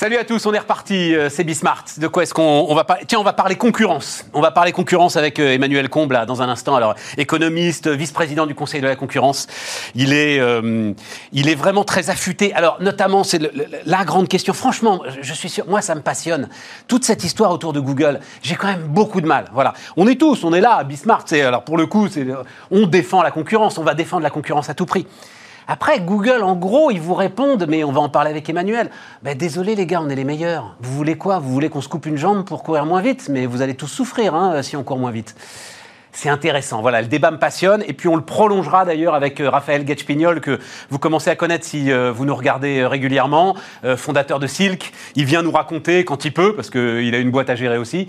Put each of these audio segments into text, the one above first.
Salut à tous, on est reparti, euh, c'est Bismart. De quoi est-ce qu'on on va parler Tiens, on va parler concurrence. On va parler concurrence avec euh, Emmanuel Comble là, dans un instant. Alors, économiste, vice-président du Conseil de la concurrence. Il est, euh, il est vraiment très affûté. Alors, notamment, c'est la grande question. Franchement, je- suis sûr, moi, ça me passionne. Toute cette histoire autour de Google, j'ai quand même beaucoup de mal. Voilà. On est tous, on est là, Bismart. Alors, pour le coup, on défend la concurrence. On va défendre la concurrence à tout prix. Après, Google, en gros, ils vous répondent, mais on va en parler avec Emmanuel. Désolé les gars, on est les meilleurs. Vous voulez quoi? Vous voulez qu'on se coupe une jambe pour courir moins vite? Mais vous allez tous souffrir hein, si on court moins vite. C'est intéressant. Voilà, le débat me passionne. Et puis on le prolongera d'ailleurs avec euh, Raphaël Getspignol, que vous commencez à connaître si euh, vous nous regardez euh, régulièrement, fondateur de Silk. Il vient nous raconter, quand il peut, parce qu'il a une boîte à gérer aussi,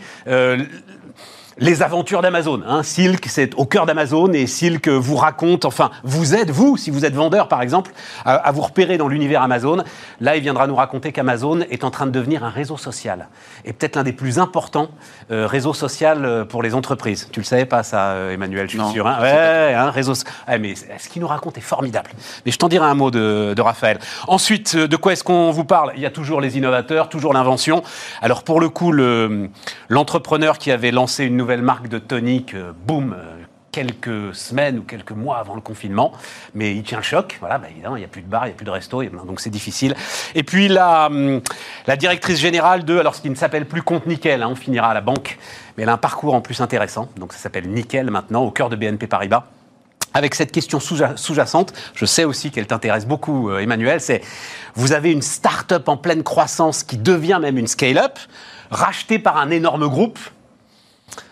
les aventures d'Amazon. Hein. Silk, c'est au cœur d'Amazon et Silk vous raconte, enfin, vous aide, vous, si vous êtes vendeur par exemple, à, à vous repérer dans l'univers Amazon. Là, il viendra nous raconter qu'Amazon est en train de devenir un réseau social. Et peut-être l'un des plus importants euh, réseaux sociaux euh, pour les entreprises. Tu le savais pas, ça, euh, Emmanuel, je suis Non, sûr. Hein ouais, un réseau. Ah, mais ce qu'il nous raconte est formidable. Mais je t'en dirai un mot de, de Raphaël. Ensuite, de quoi est-ce qu'on vous parle? Il y a toujours les innovateurs, toujours l'invention. Alors, pour le coup, le- l'entrepreneur qui avait lancé une nouvelle marque de tonique, euh, boum, euh, quelques semaines ou quelques mois avant le confinement, mais il tient le choc. Voilà, bah, il n'y a plus de bar, il n'y a plus de resto, donc c'est difficile. Et puis la, hum, la directrice générale de, alors ce qui ne s'appelle plus Compte Nickel, hein, on finira à la banque, mais elle a un parcours en plus intéressant, donc ça s'appelle Nickel maintenant, au cœur de BNP Paribas. Avec cette question sous- sous-jacente, je sais aussi qu'elle t'intéresse beaucoup, euh, Emmanuel, c'est vous avez une start-up en pleine croissance qui devient même une scale-up, rachetée par un énorme groupe.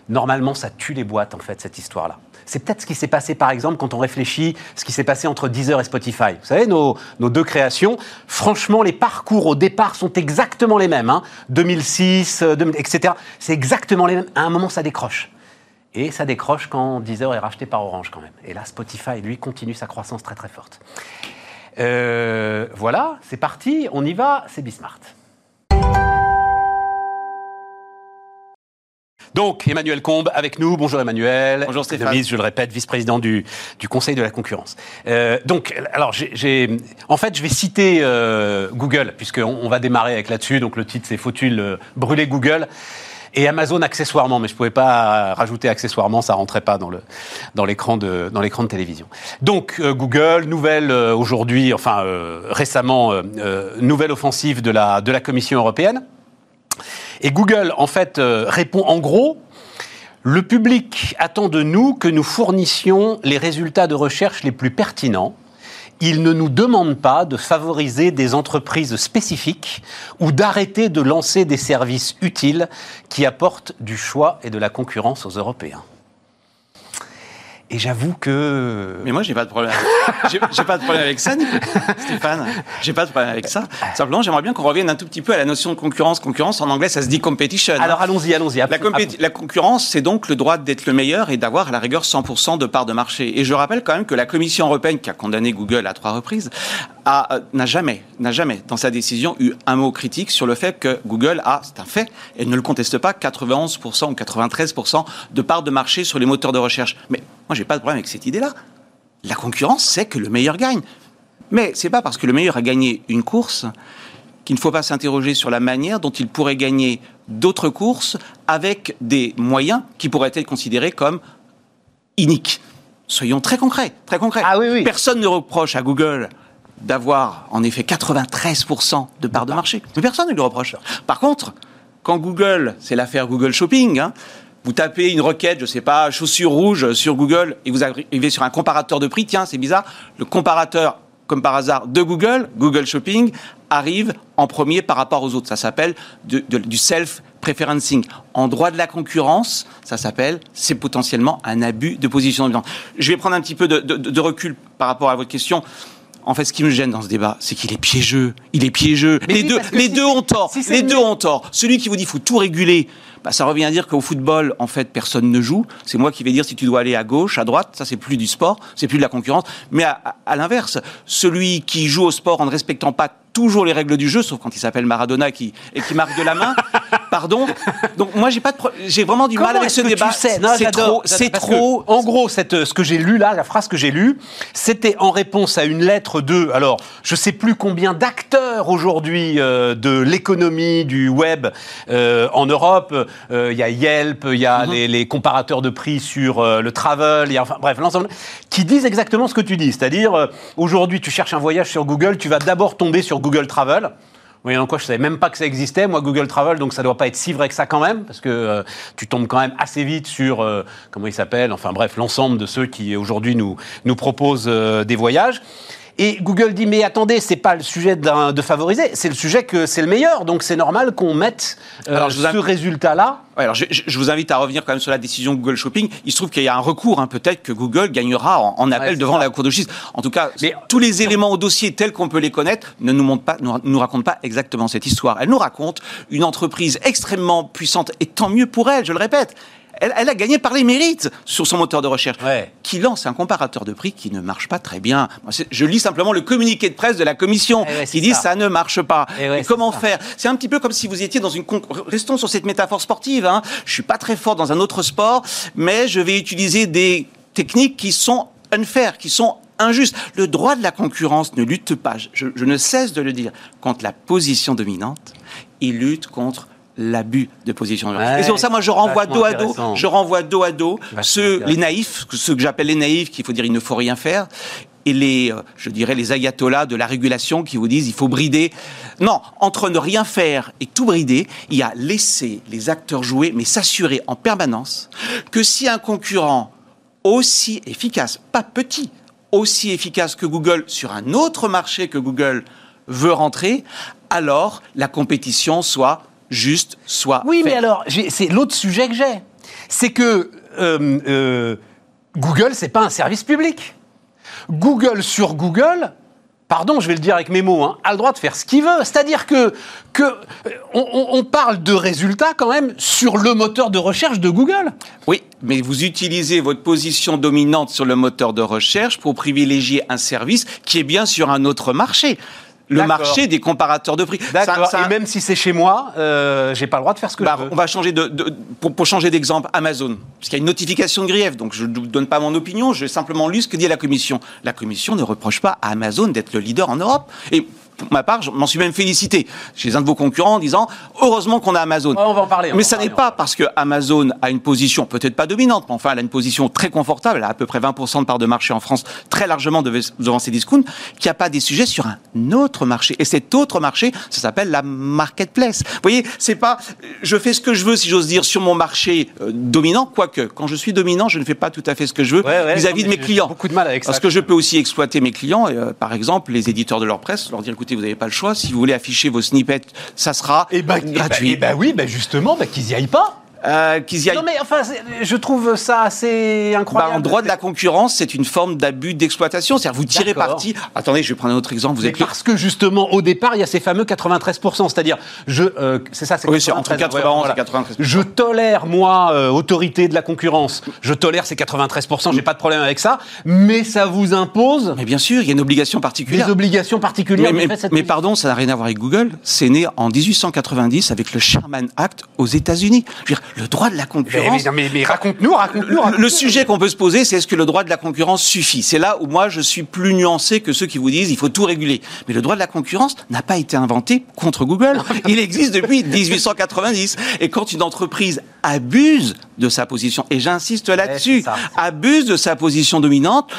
Normalement, ça tue les boîtes, en fait, cette histoire-là. C'est peut-être ce qui s'est passé, par exemple, quand on réfléchit, ce qui s'est passé entre Deezer et Spotify. Vous savez, nos, nos deux créations, franchement, les parcours au départ sont exactement les mêmes. hein. 2006, euh, 2000, etc. C'est exactement les mêmes. À un moment, ça décroche. Et ça décroche quand Deezer est racheté par Orange, quand même. Et là, Spotify, lui, continue sa croissance très, très forte. Euh, voilà, c'est parti, on y va, c'est Bismart. Donc, Emmanuel Combe avec nous. Bonjour Emmanuel. Bonjour Stéphane. Je le répète, vice-président du, du Conseil de la concurrence. Euh, donc, alors, j'ai- en fait, je vais citer euh, Google, puisqu'on on va démarrer avec là-dessus. Donc, le titre, c'est Faut-il euh, brûler Google? Et Amazon accessoirement, mais je ne pouvais pas rajouter accessoirement, ça rentrait pas dans le dans l'écran de dans l'écran de télévision. Donc euh, Google, nouvelle euh, aujourd'hui, enfin euh, récemment, euh, euh, nouvelle offensive de la de la Commission européenne. Et Google, en fait, euh, répond en gros, le public attend de nous que nous fournissions les résultats de recherche les plus pertinents. Il ne nous demande pas de favoriser des entreprises spécifiques ou d'arrêter de lancer des services utiles qui apportent du choix et de la concurrence aux Européens. Et j'avoue que... Mais moi, j'ai pas de problème. J'ai j'ai pas de problème avec ça, Stéphane. J'ai pas de problème avec ça. Simplement, j'aimerais bien qu'on revienne un tout petit peu à la notion de concurrence. Concurrence, en anglais, ça se dit competition. hein. Alors allons-y, allons-y. La, la concurrence, c'est donc le droit d'être le meilleur et d'avoir à la rigueur 100% de part de marché. Et je rappelle quand même que la Commission européenne, qui a condamné Google à trois reprises, n'a jamais, n'a jamais, dans sa décision, eu un mot critique sur le fait que Google a, c'est un fait, et ne le conteste pas, 91% ou 93% de part de marché sur les moteurs de recherche. Mais moi, j'ai pas de problème avec cette idée-là. La concurrence, c'est que le meilleur gagne. Mais c'est pas parce que le meilleur a gagné une course qu'il ne faut pas s'interroger sur la manière dont il pourrait gagner d'autres courses avec des moyens qui pourraient être considérés comme iniques. Soyons très concrets, très concrets. Ah oui, oui. Personne ne reproche à Google d'avoir en effet 93% de part de marché. Mais personne ne le reproche. Par contre, quand Google, c'est l'affaire Google Shopping, hein, vous tapez une requête, je sais pas, chaussures rouges sur Google et vous arrivez sur un comparateur de prix, tiens, c'est bizarre, le comparateur, comme par hasard, de Google, Google Shopping, arrive en premier par rapport aux autres. Ça s'appelle de- de- du self-preferencing. En droit de la concurrence, ça s'appelle, c'est potentiellement un abus de position dominante. Je vais prendre un petit peu de recul par rapport à votre question. En fait, ce qui me gêne dans ce débat, c'est qu'il est piégeux. Il est piégeux. Mais les oui, deux, les si deux ont tort. si les le deux ont tort. Celui qui vous dit faut tout réguler, bah, ça revient à dire qu'au football, en fait, personne ne joue. C'est moi qui vais dire si tu dois aller à gauche, à droite. Ça, c'est plus du sport, c'est plus de la concurrence. Mais à, à- à l'inverse, celui qui joue au sport en ne respectant pas toujours les règles du jeu, sauf quand il s'appelle Maradona qui, et qui marque de la main. Pardon. Donc moi j'ai pas de pro- j'ai vraiment du mal Comment avec ce débat. c'est trop, c'est trop. que, en gros, cette, ce que j'ai lu là, la phrase que j'ai lue, c'était en réponse à une lettre de, alors, je sais plus combien d'acteurs aujourd'hui euh, de l'économie du web euh, en Europe. Euh, Il y a Yelp, il y a Mhm. les, les comparateurs de prix sur euh, le travel, il y a, enfin, bref, l'ensemble, qui disent exactement ce que tu dis. C'est-à-dire, euh, aujourd'hui, tu cherches un voyage sur Google, tu vas d'abord tomber sur Google Travel. Oui, donc quoi, je savais même pas que ça existait, moi, Google Travel, donc ça doit pas être si vrai que ça quand même, parce que euh, tu tombes quand même assez vite sur, euh, comment il s'appelle, enfin bref, l'ensemble de ceux qui aujourd'hui nous, nous proposent euh, des voyages. Et Google dit, mais attendez, c'est pas le sujet de favoriser, c'est le sujet que c'est le meilleur, donc c'est normal qu'on mette euh, Alors, je vous ce invite- résultat-là. Ouais, alors je, vous invite à revenir quand même sur la décision Google Shopping. Il se trouve qu'il y a un recours, hein, peut-être que Google gagnera en, en appel Ouais, devant ça. la Cour de justice. En tout cas, Mais- tous les éléments au dossier tels qu'on peut les connaître ne nous, montrent pas, nous, nous racontent pas exactement cette histoire. Elle nous raconte une entreprise extrêmement puissante, et tant mieux pour elle, je le répète. Elle, elle a gagné par les mérites sur son moteur de recherche, Ouais. qui lance un comparateur de prix qui ne marche pas très bien. Je lis simplement le communiqué de presse de la Commission Eh ouais, qui dit ça. ça ne marche pas. Eh ouais, Et c'est comment faire? C'est un petit peu comme si vous étiez dans une... con- Restons sur cette métaphore sportive. Hein. Je suis pas très fort dans un autre sport, mais je vais utiliser des techniques qui sont unfair, qui sont injustes. Le droit de la concurrence ne lutte pas, je, je ne cesse de le dire, contre la position dominante. Il lutte contre l'abus de position. Ouais, Et c'est pour ça, moi, je renvoie dos à dos, je renvoie dos à dos ceux, les naïfs, ceux que j'appelle les naïfs, qu'il faut dire il ne faut rien faire, et les, euh, je dirais, les ayatollahs de la régulation qui vous disent il faut brider. Non, entre ne rien faire et tout brider, il y a laisser les acteurs jouer, mais s'assurer en permanence que si un concurrent aussi efficace, pas petit, aussi efficace que Google sur un autre marché que Google veut rentrer, alors la compétition soit juste, soit Oui, mais alors, c'est l'autre sujet que j'ai. C'est que euh, euh, Google, c'est pas un service public. Google sur Google, pardon, je vais le dire avec mes mots, hein, a le droit de faire ce qu'il veut. C'est-à-dire que, que euh, on parle de résultats quand même sur le moteur de recherche de Google. Oui, mais vous utilisez votre position dominante sur le moteur de recherche pour privilégier un service qui est bien sur un autre marché. Le marché des comparateurs de prix. D'accord. Ça- Et même si c'est chez moi, euh, j'ai pas le droit de faire ce que bah, je veux. on va changer de, de- pour, pour changer d'exemple, Amazon. Parce qu'il y a une notification de grief, donc je ne vous donne pas mon opinion, j'ai simplement lu ce que dit la Commission. La Commission ne reproche pas à Amazon d'être le leader en Europe. Et pour ma part, je m'en suis même félicité chez un de vos concurrents en disant heureusement qu'on a Amazon. Ouais, on va en parler, Mais ça n'est pas parce que Amazon a une position peut-être pas dominante, mais enfin elle a une position très confortable, elle a à peu près 20% de part de marché en France, très largement dev- devant ses discounts, qu'il n'y a pas des sujets sur un autre marché. Et cet autre marché, ça s'appelle la marketplace. Vous voyez, c'est pas je fais ce que je veux, si j'ose dire, sur mon marché euh, dominant, quoique quand je suis dominant, je ne fais pas tout à fait ce que je veux Ouais, ouais, vis-à-vis de mes clients. beaucoup de mal avec ça. Parce que je peux aussi exploiter mes clients, et, euh, par exemple les éditeurs de leur presse, leur dire écoutez, vous n'avez pas le choix, si vous voulez afficher vos snippets, ça sera Eh ben, gratuit. eh ben oui, ben justement, ben qu'ils y aillent pas. Euh, qu'ils y aillent Non mais enfin, je trouve ça assez Bah, incroyable. en droit de la concurrence, c'est une forme d'abus d'exploitation. C'est-à-dire, vous tirez parti. Attendez, je vais prendre un autre exemple. Vous êtes parce que justement, au départ, il y a ces fameux 93%, c'est-à-dire, je, euh, c'est ça, c'est Oui, c'est entre 93, 91 et 93%. Je tolère moi, euh, autorité de la concurrence, je tolère ces 93%, j'ai pas de problème avec ça, mais ça vous impose Mais bien sûr, il y a une obligation particulière. des obligations particulières. Mais, mais- cette pardon, ça n'a rien à voir avec Google. C'est né en 1890 avec le Sherman Act aux États-Unis. Je veux dire, le droit de la concurrence. mais- mais- mais raconte-nous, raconte-nous. Le, sujet qu'on peut se poser, c'est est-ce que le droit de la concurrence suffit? C'est là où moi je suis plus nuancé que ceux qui vous disent il faut tout réguler. Mais le droit de la concurrence n'a pas été inventé contre Google. Il existe depuis 1890. Et quand une entreprise abuse de sa position, et j'insiste là-dessus, abuse de sa position dominante,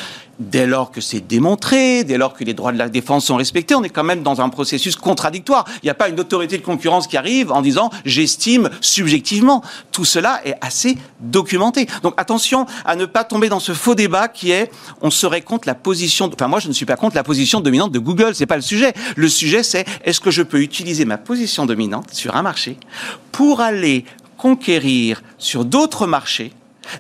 dès lors que c'est démontré, dès lors que les droits de la défense sont respectés, on est quand même dans un processus contradictoire. Il n'y a pas une autorité de concurrence qui arrive en disant j'estime subjectivement. Tout cela est assez documenté. Donc attention à ne pas tomber dans ce faux débat qui est on serait contre la position. Enfin moi je ne suis pas contre la position dominante de Google. C'est pas le sujet. Le sujet c'est est-ce que je peux utiliser ma position dominante sur un marché pour aller conquérir sur d'autres marchés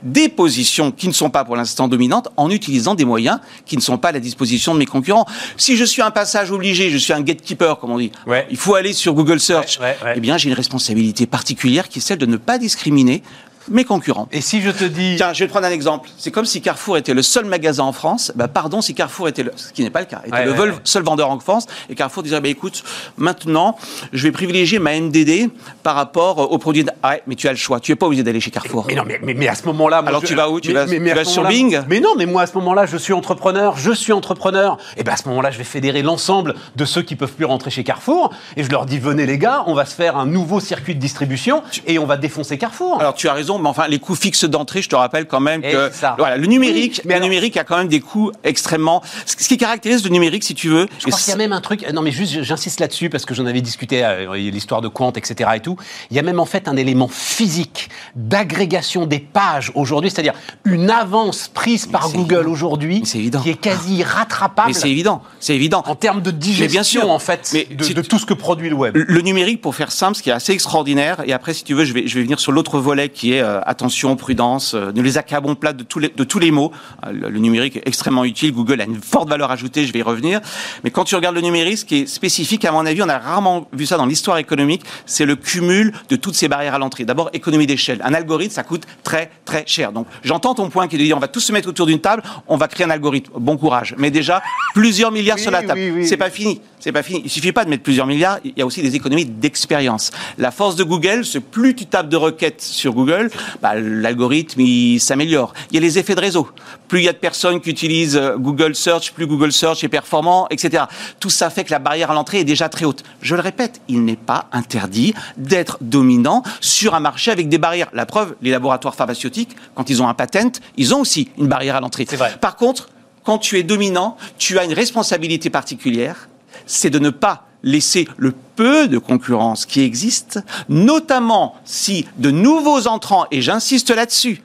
des positions qui ne sont pas pour l'instant dominantes en utilisant des moyens qui ne sont pas à la disposition de mes concurrents. Si je suis un passage obligé, je suis un gatekeeper, comme on dit, Ouais. il faut aller sur Google Search, Ouais, ouais, eh bien j'ai une responsabilité particulière qui est celle de ne pas discriminer mes concurrents. Et si je te dis... Tiens, je vais te prendre un exemple. C'est comme si Carrefour était le seul magasin en France. Bah, pardon, si Carrefour était le... Ce qui n'est pas le cas. Était Ouais, le ouais, vol- ouais. seul vendeur en France. Et Carrefour disait, bah, écoute, maintenant, je vais privilégier ma MDD par rapport aux produits... de- Ah ouais, mais tu as le choix. Tu n'es pas obligé d'aller chez Carrefour. Mais non, mais, mais, mais à ce moment-là... Alors je- tu vas où? Tu vas- tu sur Bing? Mais non, mais moi à ce moment-là, je suis entrepreneur, je suis entrepreneur. Et ben à ce moment-là, je vais fédérer l'ensemble de ceux qui peuvent plus rentrer chez Carrefour. Et je leur dis, venez les gars, on va se faire un nouveau circuit de distribution et on va défoncer Carrefour. Alors tu as raison, mais enfin les coûts fixes d'entrée, je te rappelle quand même que voilà, le numérique, Oui, mais le alors- numérique a quand même des coûts extrêmement. Ce qui caractérise le numérique, si tu veux, Je crois qu'il y a même un truc. Non, mais juste, j'insiste là-dessus parce que j'en avais discuté, euh, l'histoire de Quant, etc. et tout. Il y a même en fait un élément physique d'agrégation des pages aujourd'hui, c'est-à-dire une avance prise par Google aujourd'hui Mais qui est quasi rattrapable mais c'est évident, c'est évident. en termes de digestion, bien sûr. en fait, Mais de, si de tu- tout ce que produit le web. Le numérique, pour faire simple, ce qui est assez extraordinaire, et après, si tu veux, je vais, je vais venir sur l'autre volet qui est euh, attention, prudence, euh, ne les accablons pas de tous les, de tous les mots. Euh, le, le numérique est extrêmement utile, Google a une forte valeur ajoutée, je vais y revenir. Mais quand tu regardes le numérique, ce qui est spécifique, à mon avis, on a rarement vu ça dans l'histoire économique, c'est le cumul de toutes ces barrières à l'entrée. D'abord, économie d'échelle. Un algorithme, ça coûte très, très cher. Donc, j'entends ton point qui est de dire, on va tous se mettre autour d'une table, on va créer un algorithme. Bon courage. Mais déjà, plusieurs milliards Oui, sur la table. oui, oui, c'est pas fini. C'est pas fini. Il suffit pas de mettre plusieurs milliards. Il y a aussi des économies d'expérience. La force de Google, c'est plus tu tapes de requêtes sur Google, bah, l'algorithme il s'améliore. Il y a les effets de réseau. Plus il y a de personnes qui utilisent euh, Google Search, plus Google Search est performant, etc. Tout ça fait que la barrière à l'entrée est déjà très haute. Je le répète, il n'est pas interdit d'être dominant sur un marché avec des barrières. La preuve, les laboratoires pharmaceutiques, quand ils ont un patent, ils ont aussi une barrière à l'entrée. C'est vrai. Par contre, quand tu es dominant, tu as une responsabilité particulière, c'est de ne pas laisser le peu de concurrence qui existe, notamment si de nouveaux entrants, et j'insiste là-dessus,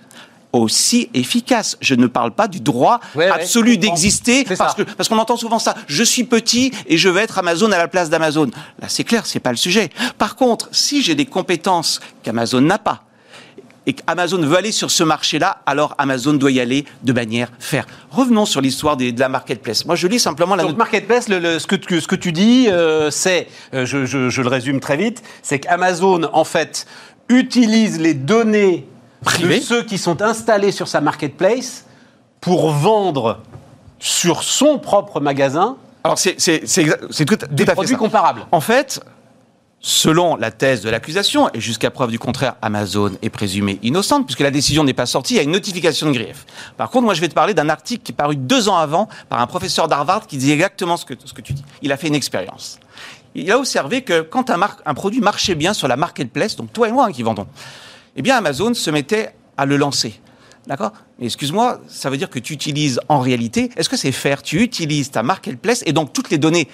aussi efficace. Je ne parle pas du droit Ouais, absolu d'exister parce ça. que parce qu'on entend souvent ça. Je suis petit et je vais être Amazon à la place d'Amazon. Là, c'est clair, c'est pas le sujet. Par contre, si j'ai des compétences qu'Amazon n'a pas et qu'Amazon veut aller sur ce marché-là, alors Amazon doit y aller de manière faire. Revenons sur l'histoire de la marketplace. Moi, je lis simplement la Donc note. marketplace, le- le- ce, que, tu- ce que tu dis, euh, c'est, euh, je, je- je le résume très vite, c'est qu'Amazon en fait utilise les données Privées. de ceux qui sont installés sur sa marketplace pour vendre sur son propre magasin Alors, c'est tout, tout des à fait produits ça. comparables. En fait, selon la thèse de l'accusation, et jusqu'à preuve du contraire, Amazon est présumée innocente, puisque la décision n'est pas sortie, il y a une notification de grief. Par contre, moi, je vais te parler d'un article qui est paru deux ans avant par un professeur d'Harvard qui dit exactement ce que, ce que tu dis. Il a fait une expérience. Il a observé que quand un, produit marchait bien sur la marketplace, donc toi et moi hein, qui vendons, eh bien Amazon se mettait à le lancer. D'accord? Mais excuse-moi, ça veut dire que tu utilises en réalité, est-ce que c'est faire? Tu utilises ta marketplace et donc toutes les données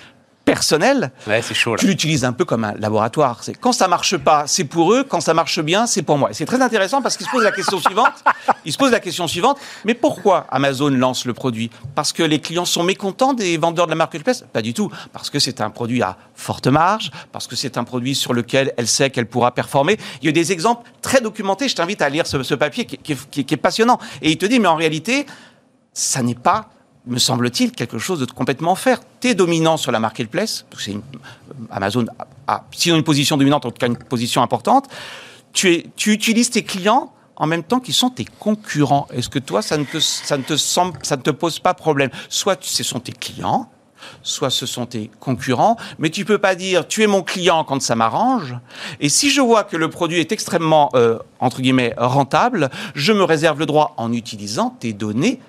Ouais, chaud là. tu l'utilises un peu comme un laboratoire. C'est quand ça marche pas, c'est pour eux. Quand ça marche bien, c'est pour moi. Et c'est très intéressant parce qu'il se pose la question suivante. Il se pose la question suivante. Mais pourquoi Amazon lance le produit? Parce que les clients sont mécontents des vendeurs de la marketplace Pas du tout. Parce que c'est un produit à forte marge. Parce que c'est un produit sur lequel elle sait qu'elle pourra performer. Il y a des exemples très documentés. Je t'invite à lire ce, ce papier qui, qui est- qui est- qui est passionnant. Et il te dit, mais en réalité, ça n'est pas, me semble-t-il, quelque chose de complètement faire. Tu es dominant sur la marketplace, c'est une- Amazon a, a, sinon une position dominante, en tout cas une position importante. Tu, es, tu utilises tes clients en même temps qu'ils sont tes concurrents. Est-ce que toi, ça ne te, ça ne te semble, ça ne te pose pas problème? Soit ce sont tes clients, soit ce sont tes concurrents, mais tu peux pas dire tu es mon client quand ça m'arrange. Et si je vois que le produit est extrêmement euh, entre guillemets rentable, je me réserve le droit en utilisant tes données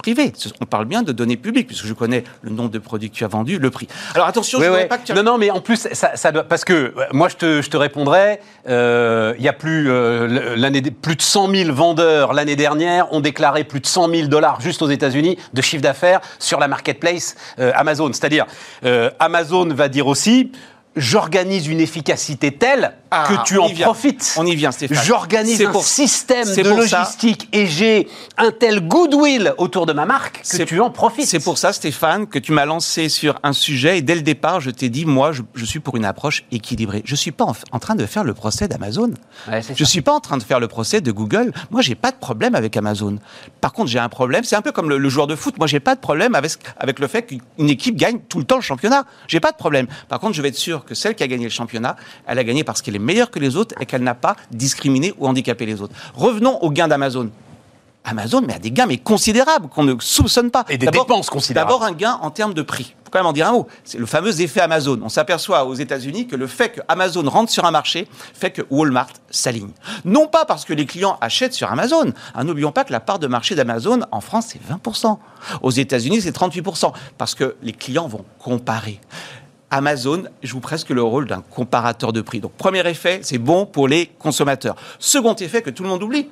privées. Ce- On parle bien de données publiques puisque je connais le nombre de produits que tu as vendus, le prix. Alors attention, je ne ouais. pas que tu Non, non, mais en plus, ça, ça doit, parce que moi, je te, je te répondrais, euh, il y a plus, euh, l'année, plus de 100 000 vendeurs l'année dernière ont déclaré plus de 100 000 dollars juste aux États-Unis de chiffre d'affaires sur la marketplace euh, Amazon. C'est-à-dire, Amazon va dire aussi. J'organise une efficacité telle Ah, que tu en vient. profites. On y vient, Stéphane. J'organise un pour- système de pour ça- logistique et j'ai un tel goodwill autour de ma marque que tu en profites. C'est pour ça, Stéphane, que tu m'as lancé sur un sujet et dès le départ, je t'ai dit, moi, je, je suis pour une approche équilibrée. Je suis pas en, en train de faire le procès d'Amazon. Ouais, Je suis pas en train de faire le procès de Google. Moi, j'ai pas de problème avec Amazon. Par contre, j'ai un problème. C'est un peu comme le, le joueur de foot. Moi, j'ai pas de problème avec, avec le fait qu'une équipe gagne tout le temps le championnat. J'ai pas de problème. Par contre, je vais être sûr que celle qui a gagné le championnat, elle a gagné parce qu'elle est meilleure que les autres et qu'elle n'a pas discriminé ou handicapé les autres. Revenons aux gains d'Amazon. Amazon, mais a des gains mais considérables qu'on ne soupçonne pas. Et des dépenses considérables. D'abord un gain en termes de prix. Faut quand même en dire un mot. C'est le fameux effet Amazon. On s'aperçoit aux États-Unis que le fait que Amazon rentre sur un marché fait que Walmart s'aligne. Non pas parce que les clients achètent sur Amazon. Ah, N'oublions pas que la part de marché d'Amazon en France c'est 20%. Aux États-Unis c'est 38% parce que les clients vont comparer. Amazon joue presque le rôle d'un comparateur de prix. Donc, premier effet, c'est bon pour les consommateurs. Second effet que tout le monde oublie,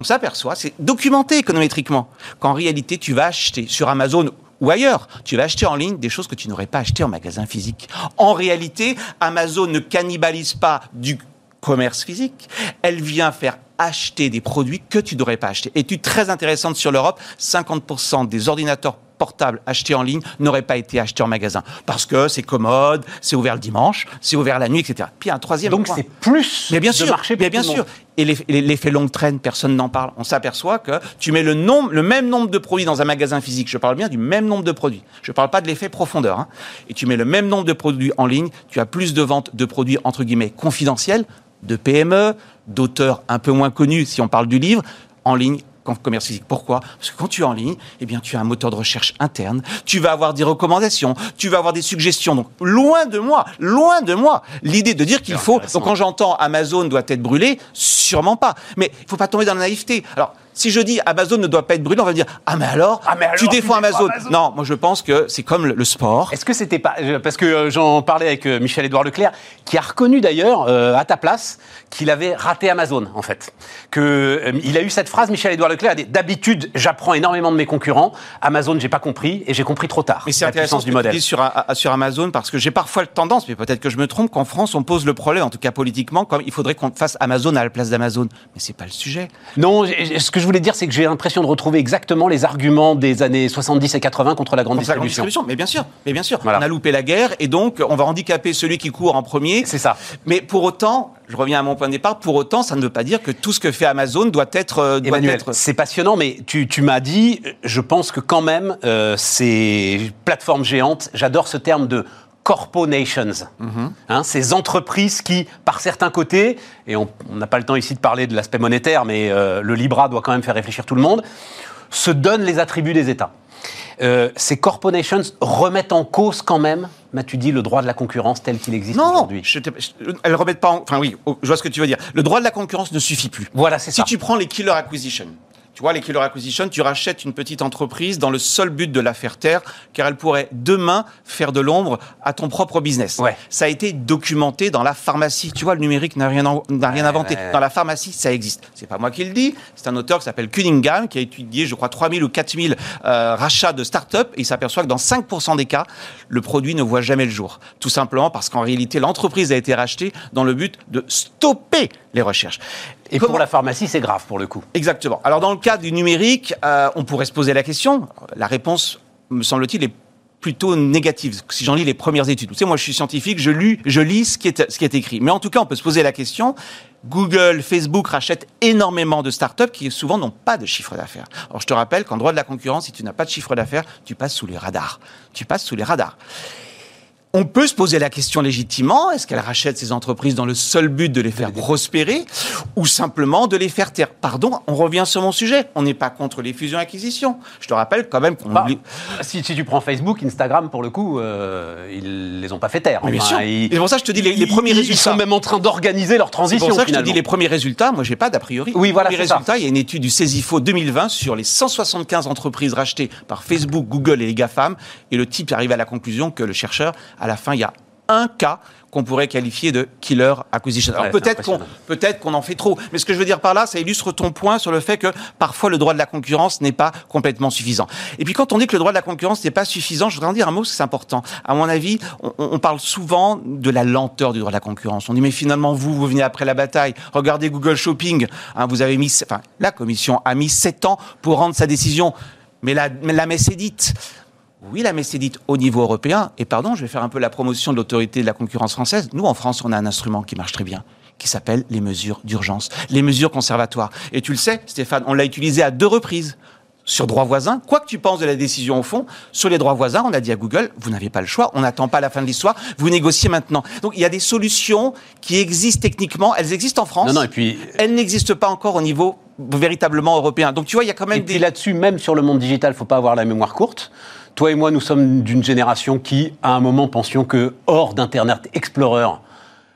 on s'aperçoit, c'est documenté économétriquement, qu'en réalité, tu vas acheter sur Amazon ou ailleurs, tu vas acheter en ligne des choses que tu n'aurais pas achetées en magasin physique. En réalité, Amazon ne cannibalise pas du commerce physique, elle vient faire acheter des produits que tu n'aurais pas achetés. Étude très intéressante sur l'Europe, 50% des ordinateurs portables achetés en ligne n'auraient pas été achetés en magasin. Parce que c'est commode, c'est ouvert le dimanche, c'est ouvert la nuit, etc. Puis un troisième Donc point. c'est plus Mais bien de sûr, marché pour mais bien tout sûr. monde. Et l'eff- l'effet longue traîne, personne n'en parle. On s'aperçoit que tu mets le, nombre, le même nombre de produits dans un magasin physique. Je parle bien du même nombre de produits. Je ne parle pas de l'effet profondeur. hein. Et tu mets le même nombre de produits en ligne. Tu as plus de ventes de produits entre guillemets confidentiels, de PME, d'auteurs un peu moins connus si on parle du livre, en ligne commerce physique. Pourquoi? Parce que quand tu es en ligne, eh bien, tu as un moteur de recherche interne, tu vas avoir des recommandations, tu vas avoir des suggestions. Donc, loin de moi, loin de moi, l'idée de dire qu'il faut. Donc, quand j'entends Amazon doit être brûlé, sûrement pas. Mais il faut pas tomber dans la naïveté. Alors, si je dis Amazon ne doit pas être brûlé, on va dire ah mais alors, Ah, mais alors, tu tu défends Amazon. Amazon. Non, moi je pense que c'est comme le, le sport. Est-ce que c'était pas euh, parce que euh, j'en parlais avec euh, Michel-Édouard Leclerc, qui a reconnu d'ailleurs euh, à ta place qu'il avait raté Amazon en fait, que euh, il a eu cette phrase Michel-Édouard Leclerc a dit d'habitude j'apprends énormément de mes concurrents, Amazon j'ai pas compris et j'ai compris trop tard. Mais c'est intéressant ce du que tu modèle. dis sur, sur Amazon parce que j'ai parfois le tendance, mais peut-être que je me trompe, qu'en France on pose le problème, en tout cas politiquement, comme il faudrait qu'on fasse Amazon à la place d'Amazon. Mais c'est pas le sujet. Non, ce que je voulais dire c'est que j'ai l'impression de retrouver exactement les arguments des années 70 et 80 contre la grande Contre la grande distribution. distribution, mais bien sûr, mais bien sûr, Voilà. on a loupé la guerre et donc on va handicaper celui qui court en premier. C'est ça. Mais pour autant, je reviens à mon point de départ, pour autant, ça ne veut pas dire que tout ce que fait Amazon doit être, euh, doit Emmanuel, être. c'est passionnant, mais tu, tu m'as dit, je pense que quand même, euh, ces plateformes géantes, j'adore ce terme de corporations, Mhm. Hein, ces entreprises qui, par certains côtés, et on n'a pas le temps ici de parler de l'aspect monétaire, mais euh, le Libra doit quand même faire réfléchir tout le monde, se donnent les attributs des États. Euh, ces corporations remettent en cause quand même, m'as-tu dit, le droit de la concurrence tel qu'il existe Non, non, aujourd'hui je- elles remettent pas. en- Enfin oui, oh, je vois ce que tu veux dire. Le droit de la concurrence ne suffit plus. Voilà, c'est Si ça. tu prends les killer acquisition, tu vois, les killer acquisition, tu rachètes une petite entreprise dans le seul but de la faire taire, car elle pourrait demain faire de l'ombre à ton propre business. Ouais. Ça a été documenté dans la pharmacie. Tu vois, le numérique n'a rien, en- n'a rien inventé. Dans la pharmacie, ça existe. C'est pas moi qui le dis. C'est un auteur qui s'appelle Cunningham, qui a étudié, je crois, 3000 ou 4000 euh, rachats de start-up, et il s'aperçoit que dans 5% des cas, le produit ne voit jamais le jour. Tout simplement parce qu'en réalité, l'entreprise a été rachetée dans le but de stopper les recherches. Et Comment- pour la pharmacie, c'est grave pour le coup. Exactement. Alors dans le cas du numérique, euh, on pourrait se poser la question. La réponse, me semble-t-il, est plutôt négative. Si j'en lis les premières études, tu sais, moi je suis scientifique, je lis, je lis ce qui est ce qui est écrit. Mais en tout cas, on peut se poser la question. Google, Facebook rachètent énormément de startups qui souvent n'ont pas de chiffre d'affaires. Alors je te rappelle qu'en droit de la concurrence, si tu n'as pas de chiffre d'affaires, tu passes sous les radars. Tu passes sous les radars. On peut se poser la question légitimement, est-ce qu'elle rachète ces entreprises dans le seul but de les faire prospérer ou simplement de les faire taire? Pardon, on revient sur mon sujet. On n'est pas contre les fusions-acquisitions. Je te rappelle quand même qu'on Bah, oublie- si, si tu prends Facebook, Instagram, pour le coup, euh, ils les ont pas fait taire. Mais bien Enfin, sûr. ils- Et c'est pour ça que je te dis les, premiers ils, résultats. Ils sont même en train d'organiser leur C'est transition. pour ça que je te finalement. dis les premiers résultats. Moi, j'ai pas d'a priori. Oui, voilà, Les c'est ça. résultats, il y a une étude du CESIFO 2020 sur les 175 entreprises rachetées par Facebook, Google et les GAFAM. Et le type arrive à la conclusion que le chercheur, à la fin, il y a un cas qu'on pourrait qualifier de killer acquisition. Alors Ouais, c'est peut-être qu'on peut-être qu'on en fait trop, mais ce que je veux dire par là, ça illustre ton point sur le fait que parfois le droit de la concurrence n'est pas complètement suffisant. Et puis quand on dit que le droit de la concurrence n'est pas suffisant, je voudrais en dire un mot, c'est important. À mon avis, on, on parle souvent de la lenteur du droit de la concurrence. On dit mais finalement vous, vous venez après la bataille. Regardez Google Shopping, hein, vous avez mis, enfin la commission a mis sept ans pour rendre sa décision, mais la, mais la messe est dite. Oui, la messe est dite au niveau européen. Et pardon, je vais faire un peu la promotion de l'autorité de la concurrence française. Nous, en France, on a un instrument qui marche très bien qui s'appelle les mesures d'urgence, les mesures conservatoires. Et tu le sais, Stéphane, on l'a utilisé à deux reprises sur droit voisin, quoi que tu penses de la décision au fond, sur les droits voisins, on a dit à Google, vous n'avez pas le choix, on n'attend pas la fin de l'histoire, vous négociez maintenant. Donc il y a des solutions qui existent techniquement, elles existent en France. Non, non, et puis elles n'existent pas encore au niveau véritablement européen. Donc tu vois, il y a quand même et des... là-dessus, même sur le monde digital, faut pas avoir la mémoire courte. Toi et moi, nous sommes d'une génération qui, à un moment, pensions que hors d'Internet Explorer,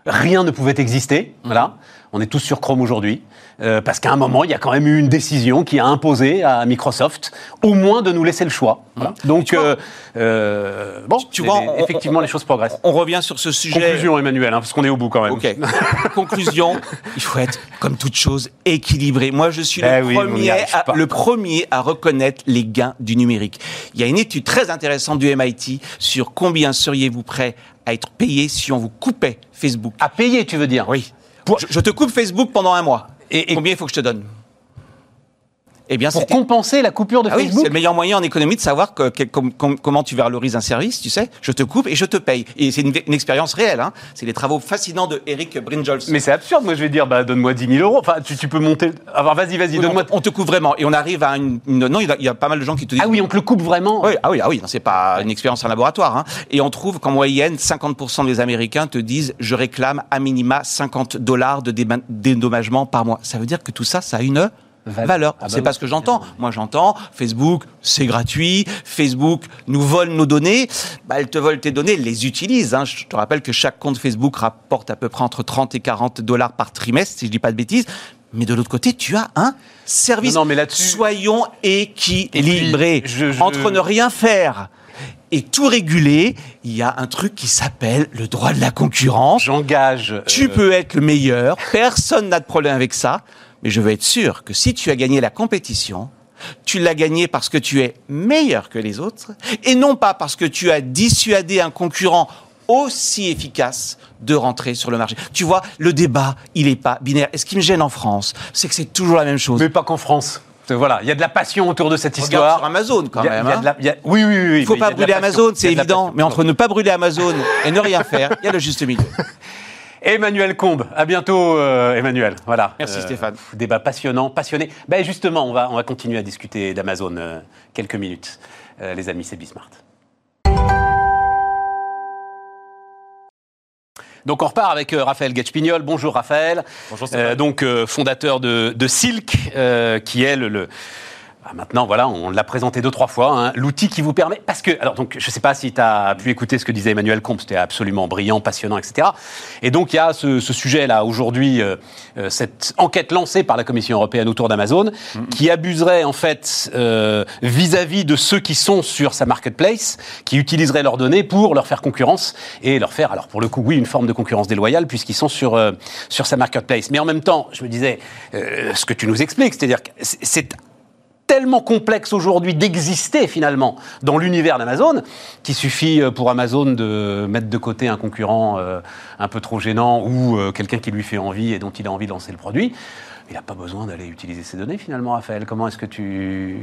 rien ne pouvait exister. Voilà. On est tous sur Chrome aujourd'hui. Euh, parce qu'à un moment, il y a quand même eu une décision qui a imposé à Microsoft au moins de nous laisser le choix. Voilà. Donc, euh, euh, bon, tu vois, on, effectivement, on, les choses progressent. On revient sur ce sujet. Conclusion, Emmanuel, hein, parce qu'on est au bout quand même. Conclusion, il faut être, comme toute chose, équilibré. Moi, je suis le, oui, premier à, le premier à reconnaître les gains du numérique. Il y a une étude très intéressante du MIT sur combien seriez-vous prêt à être payé si on vous coupait Facebook. À payer, tu veux dire? Oui. Pour... Je, je te coupe Facebook pendant un mois. Et, et, combien il faut que je te donne eh bien, pour compenser la coupure de ah Facebook. Oui, c'est le meilleur moyen en économie de savoir que, que, com, com, comment tu valorises un service. Tu sais, je te coupe et je te paye. Et c'est une, une, expérience réelle. Hein. C'est les travaux fascinants de Eric Brinjols. Mais c'est absurde. Moi, je vais dire, bah, donne-moi 10 000 euros. Enfin, tu, tu peux monter. Alors, vas-y, vas-y, donne-moi. On, on, te coupe vraiment. Et on arrive à une. une non, il y, a, il y, a, pas mal de gens qui te disent. Ah oui, on te le coupe vraiment. Oui, ah oui, ah oui. C'est pas une expérience en laboratoire. Hein. Et on trouve qu'en moyenne, 50% des Américains te disent, je réclame à minima 50 dollars de dédommagement par mois. Ça veut dire que tout ça, ça a une valeur. Ah bah c'est oui. pas ce que j'entends. Moi, j'entends Facebook, c'est gratuit. Facebook nous vole nos données. Bah, elle te vole tes données, elle les utilise. Hein. Je te rappelle que chaque compte Facebook rapporte à peu près entre 30 et 40 dollars par trimestre, si je dis pas de bêtises. Mais de l'autre côté, tu as un service. Non, non mais Soyons équilibrés. Je, je... Entre ne rien faire et tout réguler, il y a un truc qui s'appelle le droit de la concurrence. J'engage. Tu euh... peux être le meilleur. Personne n'a de problème avec ça. Mais je veux être sûr que si tu as gagné la compétition, tu l'as gagné parce que tu es meilleur que les autres et non pas parce que tu as dissuadé un concurrent aussi efficace de rentrer sur le marché. Tu vois, le débat, il n'est pas binaire. Et ce qui me gêne en France, c'est que c'est toujours la même chose. Mais pas qu'en France. Voilà, il y a de la passion autour de cette histoire. Sur Amazon, quand même. hein. Oui, oui, oui. Il ne faut pas brûler Amazon, c'est évident. Mais entre ne pas brûler Amazon et ne rien faire, il y a le juste milieu. Emmanuel Combe, à bientôt euh, Emmanuel. Voilà. Merci euh, Stéphane. Débat passionnant, passionné. Ben justement, on va, on va continuer à discuter d'Amazon euh, quelques minutes. les amis, c'est Bismart. Donc on repart avec euh, Raphaël Getchpignol. Bonjour Raphaël. Bonjour euh, donc euh, fondateur de, de Silk, qui est le, le bah maintenant, voilà, on l'a présenté deux, trois fois, hein, l'outil qui vous permet. Parce que, alors, donc, je ne sais pas si tu as pu écouter ce que disait Emmanuel Comte, c'était absolument brillant, passionnant, etc. Et donc, il y a ce, ce sujet-là, aujourd'hui, euh, cette enquête lancée par la Commission européenne autour d'Amazon, mm -hmm. qui abuserait, en fait, vis-à-vis -vis de ceux qui sont sur sa marketplace, qui utiliseraient leurs données pour leur faire concurrence et leur faire, alors, pour le coup, oui, une forme de concurrence déloyale, puisqu'ils sont sur, euh, sur sa marketplace. Mais en même temps, je me disais, euh, ce que tu nous expliques, c'est-à-dire que c'est tellement complexe aujourd'hui d'exister finalement dans l'univers d'Amazon qu'il suffit pour Amazon de mettre de côté un concurrent euh, un peu trop gênant ou euh, quelqu'un qui lui fait envie et dont il a envie de lancer le produit. Il n'a pas besoin d'aller utiliser ces données finalement, Raphaël. Comment est-ce que tu,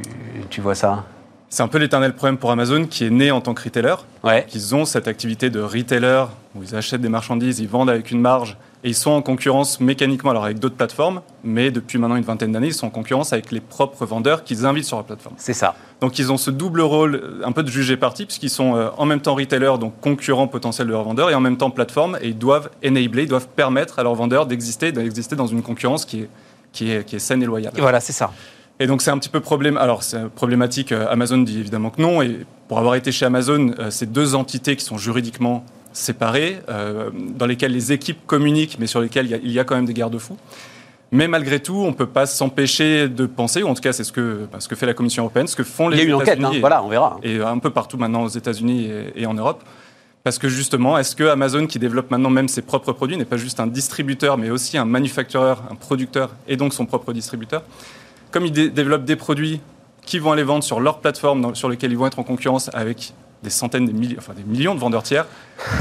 tu vois ça? C'est un peu l'éternel problème pour Amazon qui est né en tant que retailer. Ouais. Ils ont cette activité de retailer où ils achètent des marchandises, ils vendent avec une marge et ils sont en concurrence mécaniquement alors avec d'autres plateformes, mais depuis maintenant une vingtaine d'années, ils sont en concurrence avec les propres vendeurs qu'ils invitent sur la plateforme. C'est ça. Donc ils ont ce double rôle un peu de juger parti puisqu'ils sont euh, en même temps retailer, donc concurrents potentiels de leurs vendeurs, et en même temps plateforme, et ils doivent enabler, ils doivent permettre à leurs vendeurs d'exister, d'exister dans une concurrence qui est, qui est, qui est saine et loyale. Et voilà, c'est ça. Et donc c'est un petit peu problème. Alors c'est problématique. Amazon dit évidemment que non. Et pour avoir été chez Amazon, euh, c'est deux entités qui sont juridiquement séparées, euh, dans lesquelles les équipes communiquent, mais sur lesquelles il y a, il y a quand même des garde-fous. Mais malgré tout, on ne peut pas s'empêcher de penser, ou en tout cas c'est ce que, ce que fait la Commission européenne, ce que font les Il y a une enquête, hein, voilà, on verra. Et un peu partout maintenant aux États-Unis et, et en Europe. Parce que justement, est-ce que Amazon, qui développe maintenant même ses propres produits, n'est pas juste un distributeur, mais aussi un manufactureur, un producteur, et donc son propre distributeur comme ils dé développent des produits qui vont aller vendre sur leur plateforme, dans, sur lesquels ils vont être en concurrence avec des centaines, des, enfin, des millions de vendeurs tiers,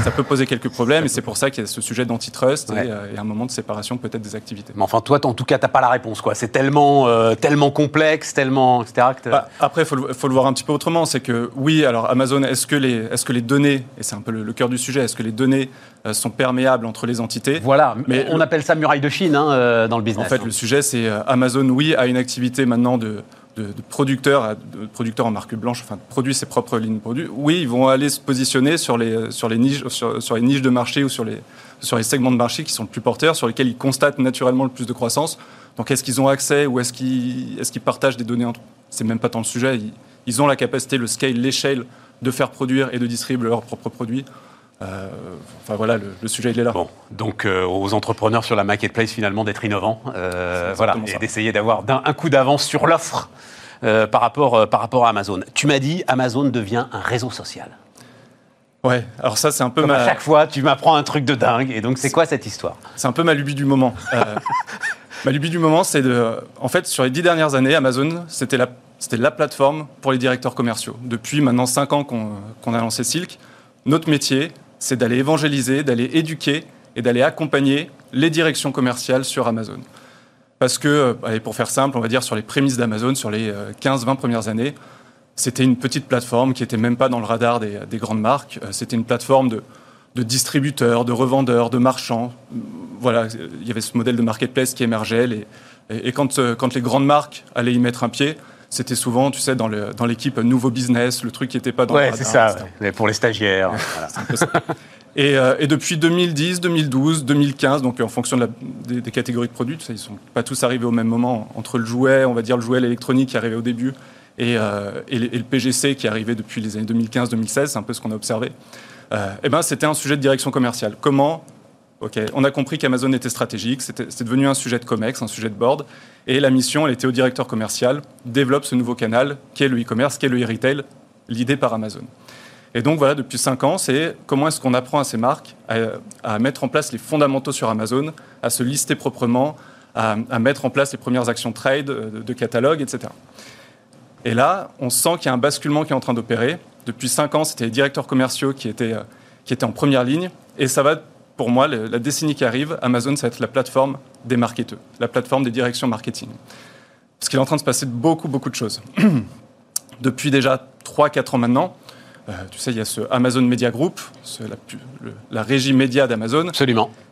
ça peut poser quelques problèmes. Et c'est pour ça qu'il y a ce sujet d'antitrust ouais. et, euh, et, un moment de séparation peut-être des activités. Mais enfin, toi, en tout cas, tu n'as pas la réponse. quoi. C'est tellement, euh, tellement complexe, tellement, etc. Bah, après, il faut, faut, le voir un petit peu autrement. C'est que oui, alors Amazon, est-ce que, les, est que les données, et c'est un peu le, le cœur du sujet, est-ce que les données euh, sont perméables entre les entités? Voilà, mais on le, appelle ça muraille de Chine hein, dans le business. En fait, hein. le sujet, c'est Amazon, oui, a une activité maintenant de de, producteurs, de producteurs en marque blanche, enfin, produisent ses propres lignes de produits, oui, ils vont aller se positionner sur les, sur les, niches, sur, les niches de marché ou sur les, sur les segments de marché qui sont le plus porteurs, sur lesquels ils constatent naturellement le plus de croissance. Donc, est-ce qu'ils ont accès ou est-ce qu'ils est partagent des données entre C'est même pas tant le sujet. Ils ont la capacité, le scale, l'échelle de faire produire et de distribuer leurs propres produits. Euh, enfin voilà, le, sujet il est là. Bon, donc euh, aux entrepreneurs sur la marketplace finalement d'être innovants, euh, voilà, et d'essayer d'avoir un, coup d'avance sur l'offre par rapport par rapport à Amazon. Tu m'as dit Amazon devient un réseau social. Ouais, alors ça c'est un peu Comme à chaque fois, tu m'apprends un truc de dingue. Et donc c'est quoi cette histoire? C'est un peu ma lubie du moment. ma lubie du moment, c'est de, en fait, sur les dix dernières années, Amazon, c'était la c'était la plateforme pour les directeurs commerciaux. Depuis maintenant cinq ans qu'on a lancé Silk, notre métier, c'est d'aller évangéliser, d'aller éduquer et d'aller accompagner les directions commerciales sur Amazon. Parce que, allez, pour faire simple, on va dire sur les prémices d'Amazon, sur les 15-20 euh, premières années, c'était une petite plateforme qui n'était même pas dans le radar des, grandes marques. Euh, c'était une plateforme de, distributeurs, de revendeurs, de marchands. Voilà, il y avait ce modèle de marketplace qui émergeait. Et, quand, euh, quand les grandes marques allaient y mettre un pied, c'était souvent, tu sais, dans l'équipe dans nouveau business, le truc qui n'était pas dans ouais, c'est ça, pour les stagiaires. Et, euh, et, depuis 2010, 2012, 2015, donc en fonction de la, des, catégories de produits, ils ne sont pas tous arrivés au même moment, entre le jouet, on va dire le jouet électronique qui arrivait au début, et, euh, et, le, PGC qui arrivait depuis les années 2015-2016, c'est un peu ce qu'on a observé, euh, et ben, c'était un sujet de direction commerciale. Comment Ok, on a compris qu'Amazon était stratégique, c'était devenu un sujet de COMEX, un sujet de board, et la mission, elle était au directeur commercial, développe ce nouveau canal, qui est le e-commerce, qui est le e-retail, l'idée par Amazon. Et donc voilà, depuis cinq ans, c'est comment est-ce qu'on apprend à ces marques à, mettre en place les fondamentaux sur Amazon, à se lister proprement, à, mettre en place les premières actions trade, de, de catalogue, etc. Et là, on sent qu'il y a un basculement qui est en train d'opérer. Depuis cinq ans, c'était les directeurs commerciaux qui étaient, qui étaient en première ligne, et ça va pour moi, la décennie qui arrive, Amazon, ça va être la plateforme des marketeurs, la plateforme des directions marketing. Parce qu'il est en train de se passer beaucoup, beaucoup de choses. Depuis déjà 3-4 ans maintenant, euh, tu sais, il y a ce Amazon Media Group, la, régie média d'Amazon,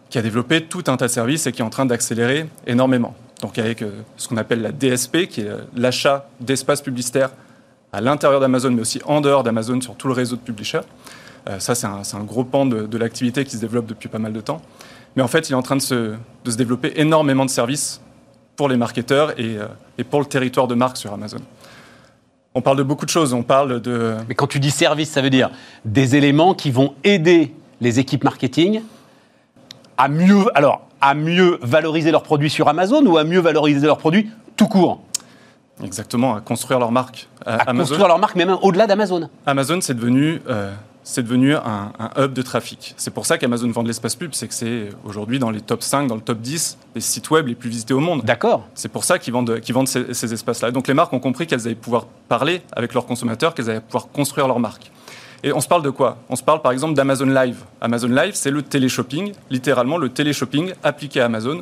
qui a développé tout un tas de services et qui est en train d'accélérer énormément. Donc avec euh, ce qu'on appelle la DSP, qui est euh, l'achat d'espaces publicitaires à l'intérieur d'Amazon, mais aussi en dehors d'Amazon sur tout le réseau de publishers. Euh, ça, c'est un, gros pan de, l'activité qui se développe depuis pas mal de temps. Mais en fait, il est en train de se, développer énormément de services pour les marketeurs euh, et, pour le territoire de marque sur Amazon. On parle de beaucoup de choses. On parle de. Mais quand tu dis service, ça veut dire des éléments qui vont aider les équipes marketing à mieux, alors, à mieux valoriser leurs produits sur Amazon ou à mieux valoriser leurs produits tout court? Exactement, à construire leur marque. À, construire leur marque, mais même au-delà d'Amazon. Amazon, c'est devenu euh, c'est devenu un, hub de trafic. C'est pour ça qu'Amazon vend de l'espace pub, c'est que c'est aujourd'hui dans les top 5, dans le top 10 des sites web les plus visités au monde. D'accord. C'est pour ça qu'ils vendent, qu'ils vendent ces, espaces-là. Donc les marques ont compris qu'elles allaient pouvoir parler avec leurs consommateurs, qu'elles allaient pouvoir construire leur marque. Et on se parle de quoi? On se parle par exemple d'Amazon Live. Amazon Live, c'est le téléshopping, littéralement le téléshopping appliqué à Amazon,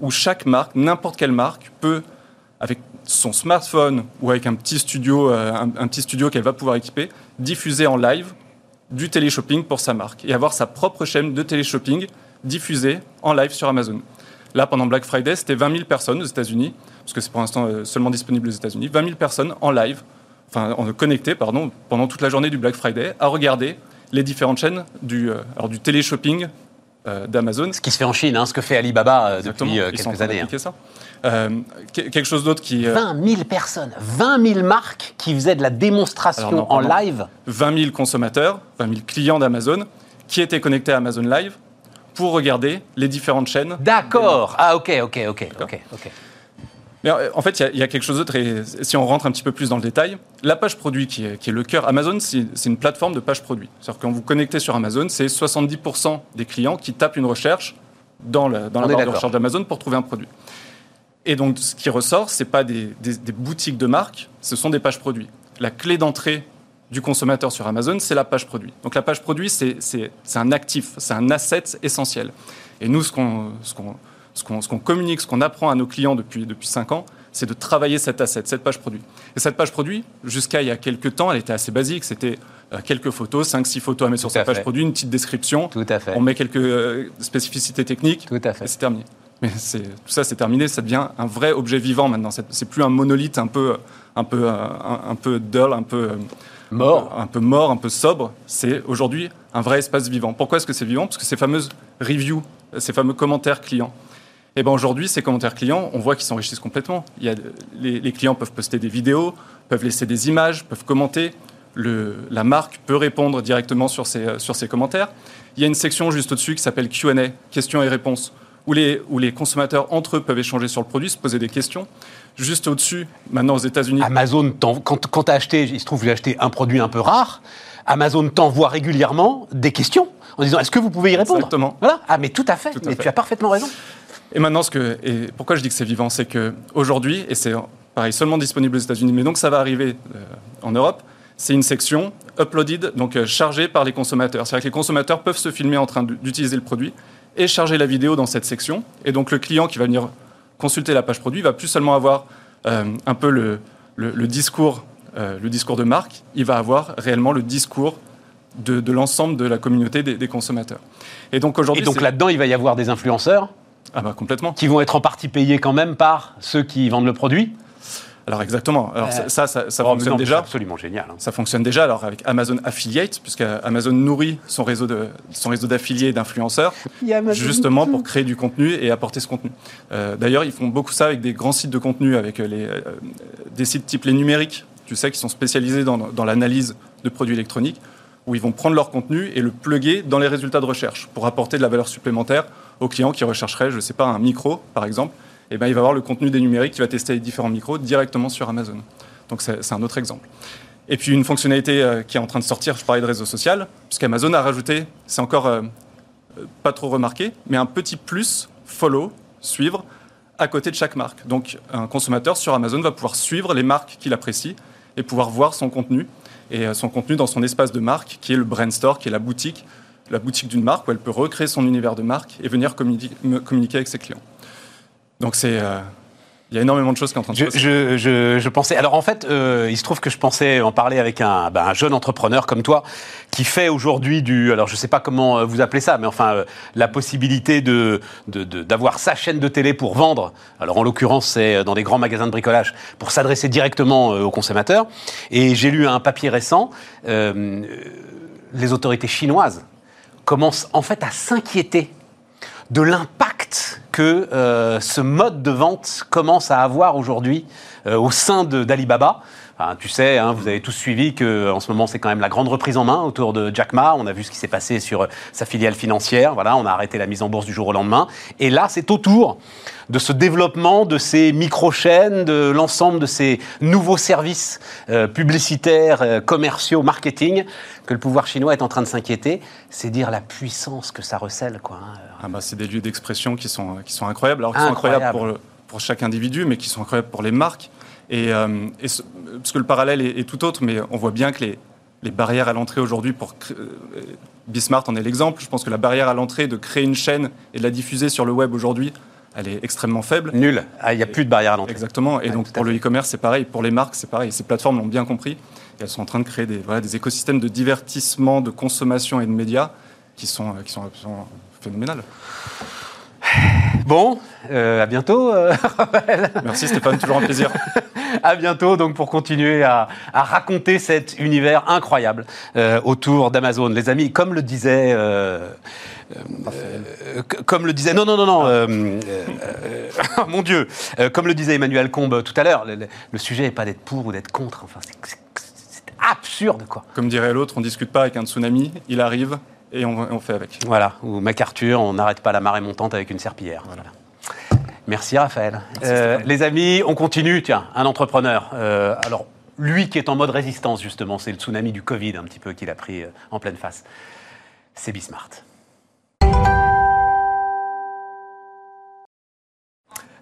où chaque marque, n'importe quelle marque, peut, avec son smartphone ou avec un petit studio, euh, un petit studio qu'elle va pouvoir équiper, diffuser en live du téléshopping pour sa marque et avoir sa propre chaîne de téléshopping diffusée en live sur Amazon. Là, pendant Black Friday, c'était 20 000 personnes aux États-Unis, parce c'est pour l'instant euh, seulement disponible aux États-Unis, 20 000 personnes en live, enfin en connectées, pardon, pendant toute la journée du Black Friday, à regarder les différentes chaînes du, euh, alors du téléshopping d'Amazon. Ce qui se fait en Chine, hein, ce que fait Alibaba depuis quelques années. Hein. Ça. quelque chose d'autre qui... 20 000 personnes, 20 000 marques qui faisaient de la démonstration en live 20 000 consommateurs, 20 000 clients d'Amazon qui étaient connectés à Amazon Live pour regarder les différentes chaînes. D'accord. Ah ok, ok, ok, ok, ok. Mais en fait, il y, a quelque chose d'autre, et si on rentre un petit peu plus dans le détail, la page produit qui est, le cœur, Amazon, c'est une plateforme de page produit. C'est-à-dire quand vous connectez sur Amazon, c'est 70% des clients qui tapent une recherche dans, la barre de recherche d'Amazon pour trouver un produit. Et donc, ce qui ressort, ce n'est pas des, des, boutiques de marque, ce sont des pages produits. La clé d'entrée du consommateur sur Amazon, c'est la page produit. Donc la page produit, c'est un actif, c'est un asset essentiel. Et nous, ce qu'on qu communique, ce qu'on apprend à nos clients depuis, depuis 5 ans, c'est de travailler cet asset, cette page produit. Et cette page produit, jusqu'à il y a quelques temps, elle était assez basique. C'était euh, quelques photos, 5-6 photos à mettre sur cette page produit, une petite description. Tout à fait. On met quelques euh, spécificités techniques. Tout à fait. Et c'est terminé. Mais tout ça, c'est terminé. Ça devient un vrai objet vivant maintenant. C'est plus un monolithe un peu, un peu, un, un peu dull, un peu mort, un peu mort, un peu sobre. C'est aujourd'hui un vrai espace vivant. Pourquoi est-ce que c'est vivant? Parce que ces fameuses reviews, ces fameux commentaires clients. Et eh ben aujourd'hui, ces commentaires clients, on voit qu'ils s'enrichissent complètement. Il y a, les, clients peuvent poster des vidéos, peuvent laisser des images, peuvent commenter. Le, la marque peut répondre directement sur ces, sur ces commentaires. Il y a une section juste au-dessus qui s'appelle Q&A, questions et réponses, où les, où les consommateurs entre eux peuvent échanger sur le produit, se poser des questions. Juste au-dessus, maintenant aux États-Unis. Amazon, quand, quand tu as acheté, il se trouve que j'ai acheté un produit un peu rare, Amazon t'envoie régulièrement des questions en disant est-ce que vous pouvez y répondre? Exactement. Voilà. Ah, mais tout à fait. mais tu as parfaitement raison. Et maintenant, ce que, et pourquoi je dis que c'est vivant, c'est qu'aujourd'hui, et c'est pareil seulement disponible aux États-Unis, mais donc ça va arriver euh, en Europe, c'est une section uploaded, donc euh, chargée par les consommateurs. C'est-à-dire que les consommateurs peuvent se filmer en train d'utiliser le produit et charger la vidéo dans cette section. Et donc le client qui va venir consulter la page produit va plus seulement avoir euh, un peu le, le, discours, le discours de marque, il va avoir réellement le discours de, l'ensemble de la communauté des, des consommateurs. Et donc aujourd'hui, et donc là-dedans, il va y avoir des influenceurs ah bah complètement. Qui vont être en partie payés quand même par ceux qui vendent le produit alors exactement. Alors ça, ça, ça, fonctionne déjà. absolument génial. Hein. Ça fonctionne déjà. Alors avec Amazon Affiliate, puisque Amazon nourrit son réseau de son réseau d'affiliés et d'influenceurs, justement pour créer du contenu et apporter ce contenu. Euh, d'ailleurs, ils font beaucoup ça avec des grands sites de contenu, avec les euh, des sites type les numériques, tu sais, qui sont spécialisés dans, dans l'analyse de produits électroniques, où ils vont prendre leur contenu et le plugger dans les résultats de recherche pour apporter de la valeur supplémentaire au client qui rechercherait, je ne sais pas, un micro, par exemple, et eh ben, il va avoir le contenu des numériques qui va tester les différents micros directement sur Amazon. Donc c'est un autre exemple. Et puis une fonctionnalité euh, qui est en train de sortir, je parlais de réseau social, puisqu'Amazon a rajouté, c'est encore euh, pas trop remarqué, mais un petit plus, follow, suivre, à côté de chaque marque. Donc un consommateur sur Amazon va pouvoir suivre les marques qu'il apprécie et pouvoir voir son contenu, et euh, son contenu dans son espace de marque, qui est le brand store, qui est la boutique la boutique d'une marque où elle peut recréer son univers de marque et venir communiquer, avec ses clients. Donc c'est euh, il y a énormément de choses qui sont en train de se je, je, je, pensais. Alors en fait, euh, il se trouve que je pensais en parler avec un, ben, un jeune entrepreneur comme toi qui fait aujourd'hui du. Alors je ne sais pas comment euh, vous appelez ça, mais enfin la possibilité de d'avoir sa chaîne de télé pour vendre. Alors en l'occurrence, c'est dans des grands magasins de bricolage pour s'adresser directement aux consommateurs. Et j'ai lu un papier récent. les autorités chinoises commence en fait à s'inquiéter de l'impact que euh, ce mode de vente commence à avoir aujourd'hui euh, au sein d'Alibaba tu sais, hein, vous avez tous suivi que en ce moment c'est quand même la grande reprise en main autour de Jack Ma. On a vu ce qui s'est passé sur euh, sa filiale financière. Voilà, on a arrêté la mise en bourse du jour au lendemain. Et là, c'est autour de ce développement de ces micro-chaînes, de l'ensemble de ces nouveaux services euh, publicitaires, euh, commerciaux, marketing, que le pouvoir chinois est en train de s'inquiéter. C'est dire la puissance que ça recèle, quoi. Hein. Ah bah, c'est des lieux d'expression qui sont, qui sont incroyables. Alors, qui sont incroyables pour, pour chaque individu, mais qui sont incroyables pour les marques. Et, euh, parce que le parallèle est, tout autre, mais on voit bien que les, les barrières à l'entrée aujourd'hui pour euh, Bismart en est l'exemple. Je pense que la barrière à l'entrée de créer une chaîne et de la diffuser sur le web aujourd'hui, elle est extrêmement faible. Nul. Ah, il n'y a plus de barrière à l'entrée. Exactement. Et donc pour le e-commerce, c'est pareil. Pour les marques, c'est pareil. Ces plateformes l'ont bien compris. Et elles sont en train de créer des, voilà, des écosystèmes de divertissement, de consommation et de médias qui sont, qui sont absolument phénoménales. Bon, euh, à bientôt. Euh, Merci Stéphane, toujours un plaisir. à bientôt donc pour continuer à, raconter cet univers incroyable euh, autour d'Amazon. Les amis, comme le disait... comme le disait non non non non mon Dieu comme le disait Emmanuel Combe tout à l'heure le, sujet n'est pas d'être pour ou d'être contre enfin c'est absurde quoi comme dirait l'autre on discute pas avec un tsunami il arrive et on, fait avec. Voilà, ou MacArthur, on n'arrête pas la marée montante avec une serpillière. Voilà. Merci Raphaël. Euh, les amis, on continue. Tiens, un entrepreneur. Euh, alors, lui qui est en mode résistance, justement, c'est le tsunami du Covid un petit peu qu'il a pris euh, en pleine face. C'est Bismart.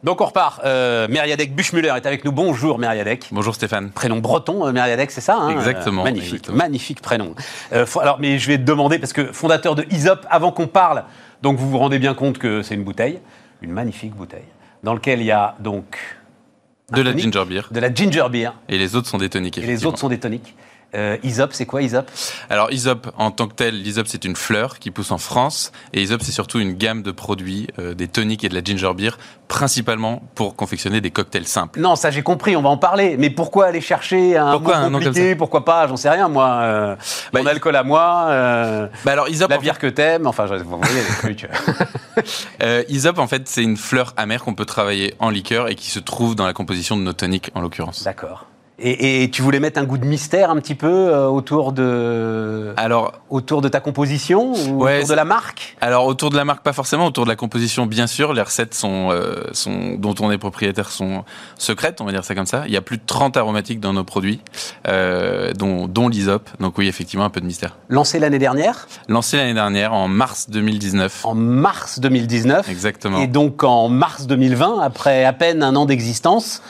Donc on repart. Euh, Meriadec Buchmuller est avec nous. Bonjour Meriadec. Bonjour Stéphane. Prénom breton, euh, Meriadec, c'est ça hein Exactement. magnifique, magnifique prénom. Euh, alors, mais je vais te demander, parce que fondateur de Isop, avant qu'on parle, donc vous vous rendez bien compte que c'est une bouteille, une magnifique bouteille, dans laquelle il y a donc... De la ginger beer. De la ginger beer. Et les autres sont des toniques, Et les autres sont des toniques. Euh, Isop, c'est quoi Isop Alors Isop, en tant que tel, l'Isop c'est une fleur qui pousse en France et Isop c'est surtout une gamme de produits, euh, des toniques et de la ginger beer, principalement pour confectionner des cocktails simples. Non, ça j'ai compris, on va en parler. Mais pourquoi aller chercher un Pourquoi mot un compliqué? Pourquoi pas J'en sais rien, moi. Euh, Bah, mon il- alcool à moi, euh, Bah alors Isop, la en bière que t'aimes. Enfin, je- vous voyez les trucs. Isop, en fait, c'est une fleur amère qu'on peut travailler en liqueur et qui se trouve dans la composition de nos toniques, en l'occurrence. D'accord. Et, et tu voulais mettre un goût de mystère un petit peu euh, autour de Alors, autour de ta composition ou Ouais, autour de la marque? Alors autour de la marque, pas forcément, autour de la composition, bien sûr. Les recettes sont, euh, sont, dont on est propriétaire sont secrètes, on va dire ça comme ça. Il y a plus de 30 aromatiques dans nos produits, euh, dont, dont l'Isop. Donc oui, effectivement, un peu de mystère. Lancé l'année dernière, Lancé l'année dernière, en mars 2019. en mars 2019. Exactement. Et donc en mars 2020, après à peine un an d'existence,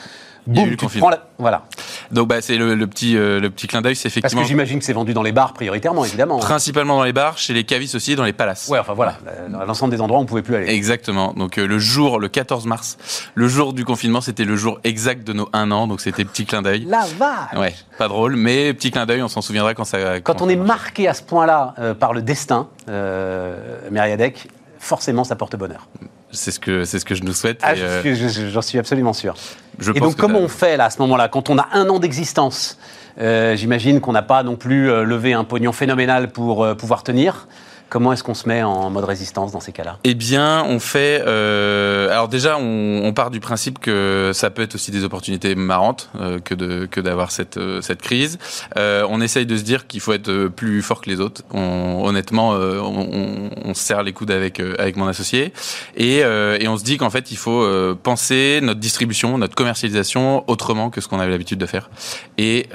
Il y a eu boum, le tu te confinement. la... Voilà. Donc bah, c'est le, le petit, euh, le petit clin d'œil, c'est Parce effectivement que j'imagine que c'est vendu dans les bars prioritairement, évidemment. principalement dans les bars, chez les cavistes aussi, dans les palaces. Ouais, enfin voilà, Euh, l'ensemble des endroits où on pouvait plus aller. Exactement. Donc euh, le jour, le 14 mars, le jour du confinement, c'était le jour exact de nos un an, donc c'était petit clin d'œil. La vache Ouais, pas drôle, mais petit clin d'œil, on s'en souviendra quand ça. Quand on est marqué à ce point-là euh, par le destin, euh, Mériadec, forcément ça porte bonheur. C'est ce que c'est ce que je nous souhaite. Ah, euh, je- je- J'en suis absolument sûr. je Et donc, comment on fait là à ce moment-là Quand on a un an d'existence, euh, j'imagine qu'on n'a pas non plus euh, levé un pognon phénoménal pour euh, pouvoir tenir. Comment est-ce qu'on se met en mode résistance dans ces cas-là? Eh bien, on fait. euh, alors déjà, on, on part du principe que ça peut être aussi des opportunités marrantes euh, que de que d'avoir cette euh, cette crise. Euh, on essaye de se dire qu'il faut être euh, plus fort que les autres. On, honnêtement, euh, on, on- se serre les coudes avec avec mon associé et et on se dit qu'en fait, il faut penser notre distribution, notre commercialisation autrement que ce qu'on avait l'habitude de faire. Et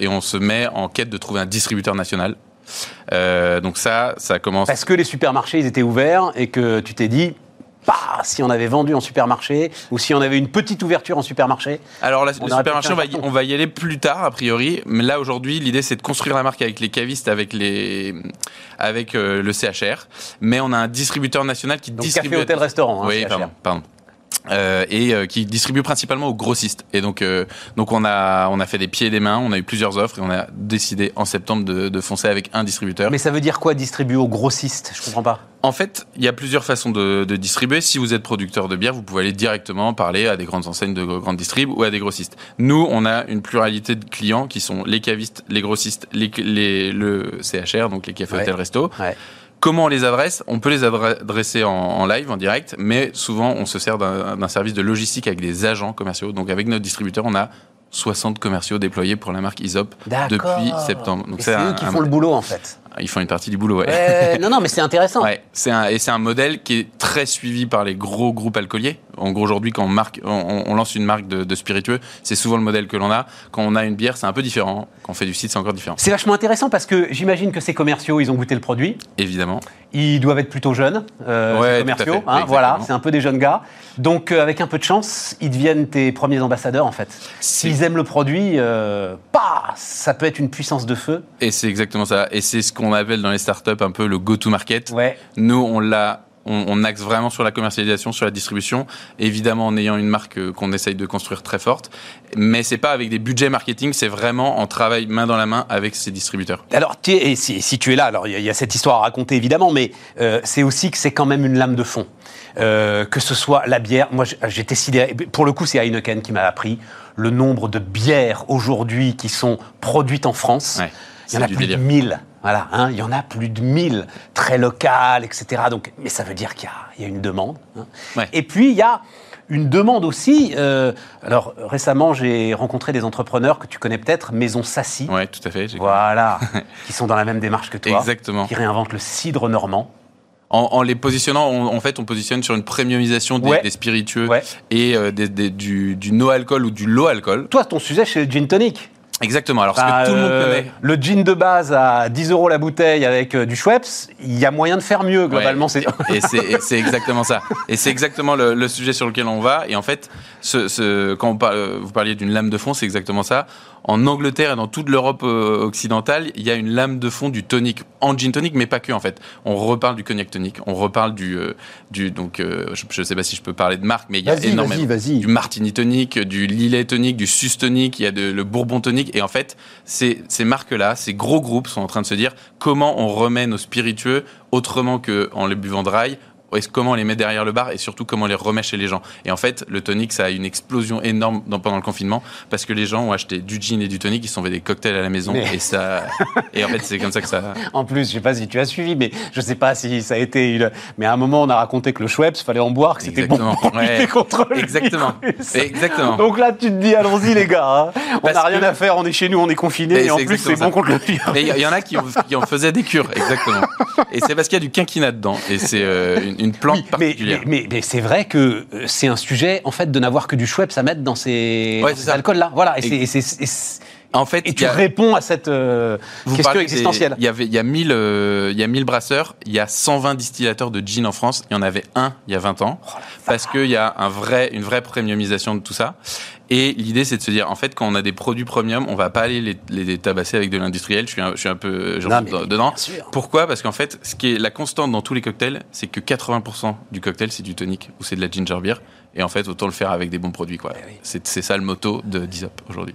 et on se met en quête de trouver un distributeur national. Euh, donc ça, ça commence. Parce que les supermarchés, ils étaient ouverts et que tu t'es dit, bah, si on avait vendu en supermarché ou si on avait une petite ouverture en supermarché. Alors, la, On le supermarché, on va, y, carton. on va y aller plus tard, a priori. Mais là, aujourd'hui, l'idée, c'est de construire la marque avec les cavistes, avec, les, avec euh, le CHR. Mais on a un distributeur national qui Donc distribue. café, hôtel, restaurant. hein, oui, CHR. pardon. pardon. Euh, et euh, qui distribue principalement aux grossistes. Et donc, euh, donc on a on a fait des pieds et des mains, on a eu plusieurs offres et on a décidé en septembre de, de foncer avec un distributeur. Mais ça veut dire quoi distribuer aux grossistes? Je comprends pas. En fait, il y a plusieurs façons de, de distribuer. Si vous êtes producteur de bière, vous pouvez aller directement parler à des grandes enseignes de grandes distrib ou à des grossistes. Nous, on a une pluralité de clients qui sont les cavistes, les grossistes, les, les- le CHR, donc les cafés, Ouais. hôtels, resto. Ouais. Comment on les adresse On peut les adre- adresser en, en live, en direct, mais souvent on se sert d'un service de logistique avec des agents commerciaux. Donc avec notre distributeur, on a 60 commerciaux déployés pour la marque Isop depuis septembre. Donc C'est eux qui un- font le boulot en fait. Ils font une partie du boulot, ouais. Non, non, mais c'est intéressant. Ouais, c'est un, et c'est un modèle qui est très suivi par les gros groupes alcooliers. En gros, aujourd'hui, quand on, marque, on, on lance une marque de, de spiritueux, c'est souvent le modèle que l'on a. Quand on a une bière, c'est un peu différent. Quand on fait du site, c'est encore différent. C'est vachement intéressant parce que j'imagine que ces commerciaux, ils ont goûté le produit. Évidemment. Ils doivent être plutôt jeunes, euh, Ouais, ces commerciaux. fait, hein, voilà, c'est un peu des jeunes gars. Donc, euh, avec un peu de chance, ils deviennent tes premiers ambassadeurs, en fait. S'ils aiment le produit, euh, bah, ça peut être une puissance de feu. Et c'est exactement ça. Et c'est ce qu'on appelle dans les startups un peu le go-to-market. Ouais. Nous, on l'a. On, on axe vraiment sur la commercialisation, sur la distribution, évidemment en ayant une marque euh, qu'on essaye de construire très forte, mais c'est pas avec des budgets marketing, c'est vraiment en travail main dans la main avec ses distributeurs. Alors, tu es- et si, si tu es là, alors il y, a- il y a cette histoire à raconter évidemment, mais euh, c'est aussi que c'est quand même une lame de fond. Euh, que ce soit la bière, moi j'étais sidéré. Pour le coup, c'est Heineken qui m'a appris le nombre de bières aujourd'hui qui sont produites en France. Ouais, il y en a plus délire. de 1000. Voilà, hein, il y en a plus de 1000, très locales, etc. Donc, mais ça veut dire qu'il y a, il y a une demande. hein. Ouais. Et puis, il y a une demande aussi. euh, alors, récemment, j'ai rencontré des entrepreneurs que tu connais peut-être, Maison Sassy. Ouais, tout à fait. Voilà, qui sont dans la même démarche que toi. Exactement. Qui réinventent le cidre normand. En, en les positionnant, on- en fait, on positionne sur une premiumisation des, Ouais. des spiritueux Ouais. et euh, des- des- du, du no-alcool ou du low-alcool. Toi, ton sujet, c'est le gin tonic. Exactement. Alors, ce Bah, que tout le monde euh, connaît. Le gin de base à 10 euros la bouteille avec euh, du Schweppes, il y a moyen de faire mieux, globalement. Ouais. c'est Et c'est et c'est exactement ça. Et c'est exactement le, le sujet sur lequel on va. Et en fait, ce, ce- quand on parle, vous parliez d'une lame de fond, c'est exactement ça. En Angleterre et dans toute l'Europe euh, occidentale, il y a une lame de fond du tonic en gin tonic, mais pas que en fait. On reparle du cognac tonic, on reparle du, euh, du donc euh, je ne sais pas si je peux parler de marque, mais il y a énormément du martini tonic, du lillet tonic, du sus tonic, il y a de, le bourbon tonic, et en fait, ces, ces marques-là, ces gros groupes sont en train de se dire comment on remet nos spiritueux autrement que en les buvant dry comment on les met derrière le bar et surtout comment on les remet chez les gens. Et en fait, le tonic, ça a une explosion énorme dans- pendant le confinement parce que les gens ont acheté du gin et du tonic, ils se sont fait des cocktails à la maison Mais- et ça. et en fait, c'est comme ça que ça. En plus, je sais pas si tu as suivi, mais je sais pas si ça a été une. Mais à un moment, on a raconté que le Schweppes, fallait en boire, que c'était bon Exactement, pour ouais. contre Exactement. Exactement. Donc là, tu te dis, allons-y les gars, hein. on n'a rien que- à faire, on est chez nous, on est confinés, Mais et en plus c'est bon contre le virus. Mais il y, en a qui, ont- qui en faisaient des cures, exactement. Et c'est parce qu'il y a du quinquina dedans. Et c'est euh, une, une plante Oui, mais, particulière. mais, mais- mais c'est vrai que euh, c'est un sujet, en fait, de n'avoir que du Schweppes à mettre dans ces, Ouais, alcools-là. Voilà, et, c'est- En fait, et tu a- réponds à cette euh, question existentielle. Il y avait, il y a 1000, euh, il y a 1000 brasseurs, il y a 120 distillateurs de gin en France. Il y en avait un il y a 20 ans. Oh parce qu'il y a un vrai, une vraie premiumisation de tout ça. Et l'idée, c'est de se dire, en fait, quand on a des produits premium, on va pas aller les, les tabasser avec de l'industriel. Je suis un, je suis un peu, Non, dans- dedans. Pourquoi? Parce qu'en fait, ce qui est la constante dans tous les cocktails, c'est que 80% du cocktail, c'est du tonic ou c'est de la ginger beer. Et en fait, autant le faire avec des bons produits, quoi. Eh oui. C'est c'est ça le motto de Dizop aujourd'hui.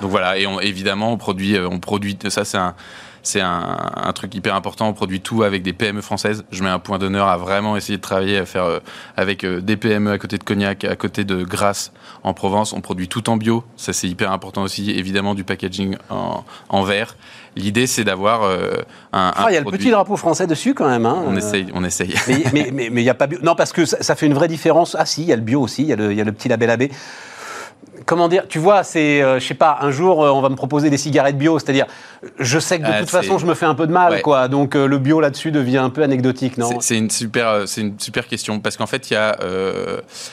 Donc voilà, et on, évidemment, on produit, euh, on produit ça, c'est un, c'est un, un truc hyper important. On produit tout avec des PME françaises. Je mets un point d'honneur à vraiment essayer de travailler à faire euh, avec euh, des PME à côté de Cognac, à côté de Grasse en Provence. On produit tout en bio. Ça, c'est hyper important aussi. Évidemment, du packaging en, en verre. L'idée, c'est d'avoir euh, un, Ah, il y a le petit drapeau français dessus quand même. hein. On Euh, essaye, on essaye. Mais mais mais mais il y a pas bio. Non parce que ça, ça fait une vraie différence. Ah si, il y a le bio aussi. Il y y a le petit label AB. Comment dire Tu vois, c'est euh, je sais pas. Un jour, euh, on va me proposer des cigarettes bio. C'est-à-dire, je sais que de Ah, toute façon, je me fais un peu de mal, Ouais. quoi. Donc euh, le bio là-dessus devient un peu anecdotique, non? C'est- une super, euh, c'est une super question parce qu'en fait, il y a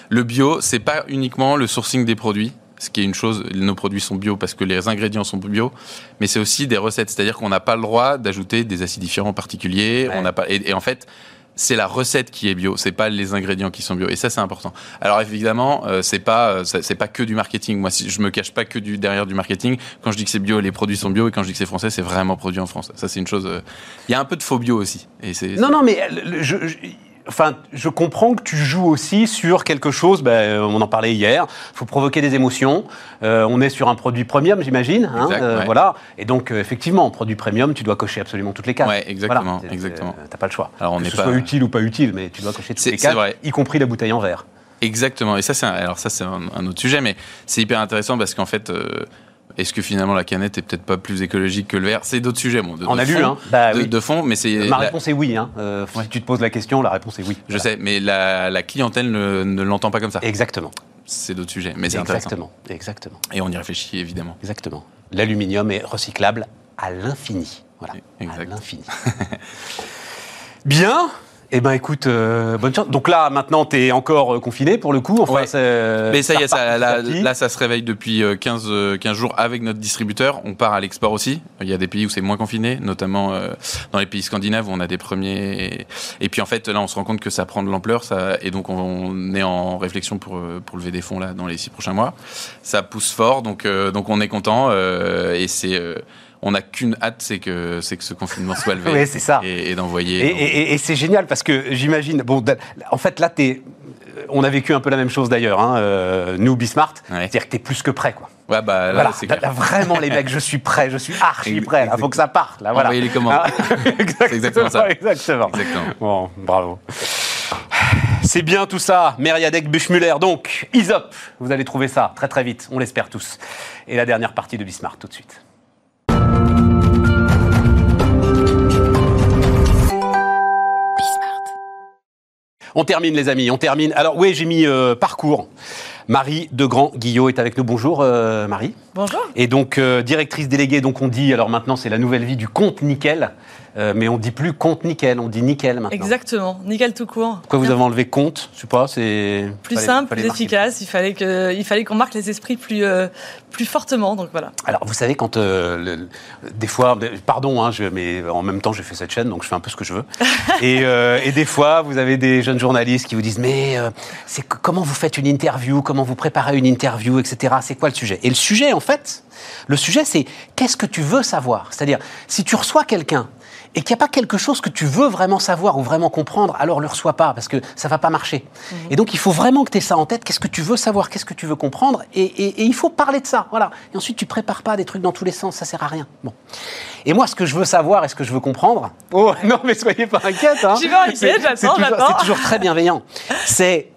le bio, c'est pas uniquement le sourcing des produits. Ce qui est une chose, nos produits sont bio parce que les ingrédients sont bio, mais c'est aussi des recettes. C'est-à-dire qu'on n'a pas le droit d'ajouter des acidifiants particuliers. Ouais. On n'a pas, et, et en fait, c'est la recette qui est bio, c'est pas les ingrédients qui sont bio. Et ça, c'est important. Alors évidemment, euh, c'est pas, euh, c'est pas que du marketing. Moi, si je me cache pas que du derrière du marketing. Quand je dis que c'est bio, les produits sont bio, et quand je dis que c'est français, c'est vraiment produit en France. Ça, c'est une chose. euh, Il y a un peu de faux bio aussi. Et c'est Non, non, mais euh, je, je- enfin, je comprends que tu joues aussi sur quelque chose. ben, euh, on en parlait hier. Il faut provoquer des émotions. Euh, on est sur un produit premium, j'imagine. hein, Exact, euh, ouais. Voilà. Et donc, effectivement, produit premium, tu dois cocher absolument toutes les cases. Ouais, exactement, Voilà. exactement. T'as pas le choix. Alors, on que ce pas- soit utile ou pas utile, mais tu dois cocher toutes les cases, y compris la bouteille en verre. Exactement. Et ça, c'est un, alors ça, c'est un, un autre sujet, mais c'est hyper intéressant parce qu'en fait, euh, est-ce que finalement la canette est peut-être pas plus écologique que le verre? C'est d'autres sujets, bon, de, On de a vu, fond, hein. Bah de, oui. de fond, mais c'est. Ma la- réponse est oui. Hein. Euh, Si tu te poses la question, la réponse est oui. Je Voilà. sais, mais la, la clientèle ne, ne l'entend pas comme ça. Exactement. C'est d'autres sujets, mais c'est intéressant. Exactement. Exactement. Et on y réfléchit évidemment. Exactement. L'aluminium est recyclable à l'infini. Voilà. Exact. À l'infini. Bien. Eh ben écoute, euh, bonne chance. Donc là, maintenant, tu es encore euh, confiné pour le coup. Enfin, Ouais. c'est- Mais ça y est, ça, là, ça se réveille depuis euh, 15, euh, 15 jours avec notre distributeur. On part à l'export aussi. Il y a des pays où c'est moins confiné, notamment euh, dans les pays scandinaves où on a des premiers. Et puis en fait, là, on se rend compte que ça prend de l'ampleur. Ça... Et donc, on est en réflexion pour, euh, pour lever des fonds là dans les six prochains mois. Ça pousse fort, donc, euh, donc on est content. euh, et c'est. On n'a qu'une hâte, c'est que, c'est que ce confinement soit levé. Ouais, c'est ça. Et, d'envoyer. et- et- et c'est génial parce que j'imagine. Bon, en fait, là, t'es. On a vécu un peu la même chose d'ailleurs, hein, euh, nous, Bismart. Ouais. C'est-dire que t'es plus que prêt, quoi. Ouais, bah, là, voilà, Là, là, vraiment, les mecs, je suis prêt, je suis archi prêt. Il faut que ça parte, là, voilà. Envoyez les commandes. Ah, exactement, exactement ça. Exactement. Exactement. Bon, bravo. C'est bien tout ça, Meriadec Buchmuller. Donc, Isop, vous allez trouver ça très très vite, on l'espère tous. Et la dernière partie de Bismarck tout de suite. On termine les amis, on termine. Alors oui, j'ai mis euh, parcours. Marie Degrand Guillot est avec nous. Bonjour euh, Marie. Bonjour. Et donc euh, directrice déléguée, donc on dit, alors maintenant c'est la nouvelle vie du compte Nickel. Euh, mais on dit plus compte nickel, on dit nickel maintenant. Exactement, nickel tout court. Pourquoi vous avez enlevé compte Je sais pas, c'est Plus fallait- simple, fallait plus efficace. Il fallait que, il fallait qu'on marque les esprits plus, euh, plus fortement. Donc voilà. Alors, vous savez, quand euh, le- des fois, pardon, hein, je, mais en même temps, j'ai fait cette chaîne, donc je fais un peu ce que je veux. et, et des fois, vous avez des jeunes journalistes qui vous disent, mais c'est comment vous faites une interview, comment vous préparez une interview, etc. C'est quoi le sujet? Et le sujet, en fait, le sujet, c'est qu'est-ce que tu veux savoir? C'est-à-dire, si tu reçois quelqu'un et qu'il n'y a pas quelque chose que tu veux vraiment savoir ou vraiment comprendre, alors le reçois pas, parce que ça va pas marcher. Et donc, il faut vraiment que tu aies ça en tête. Qu'est-ce que tu veux savoir Qu'est-ce que tu veux comprendre et, et- et il faut parler de ça. Voilà. Et ensuite, tu prépares pas des trucs dans tous les sens. Ça sert à rien. Bon. Et moi, ce que je veux savoir et ce que je veux comprendre. Oh, non, mais soyez pas inquiète. Hein. J'y vais j'attends, j'attends. C'est toujours très bienveillant. C'est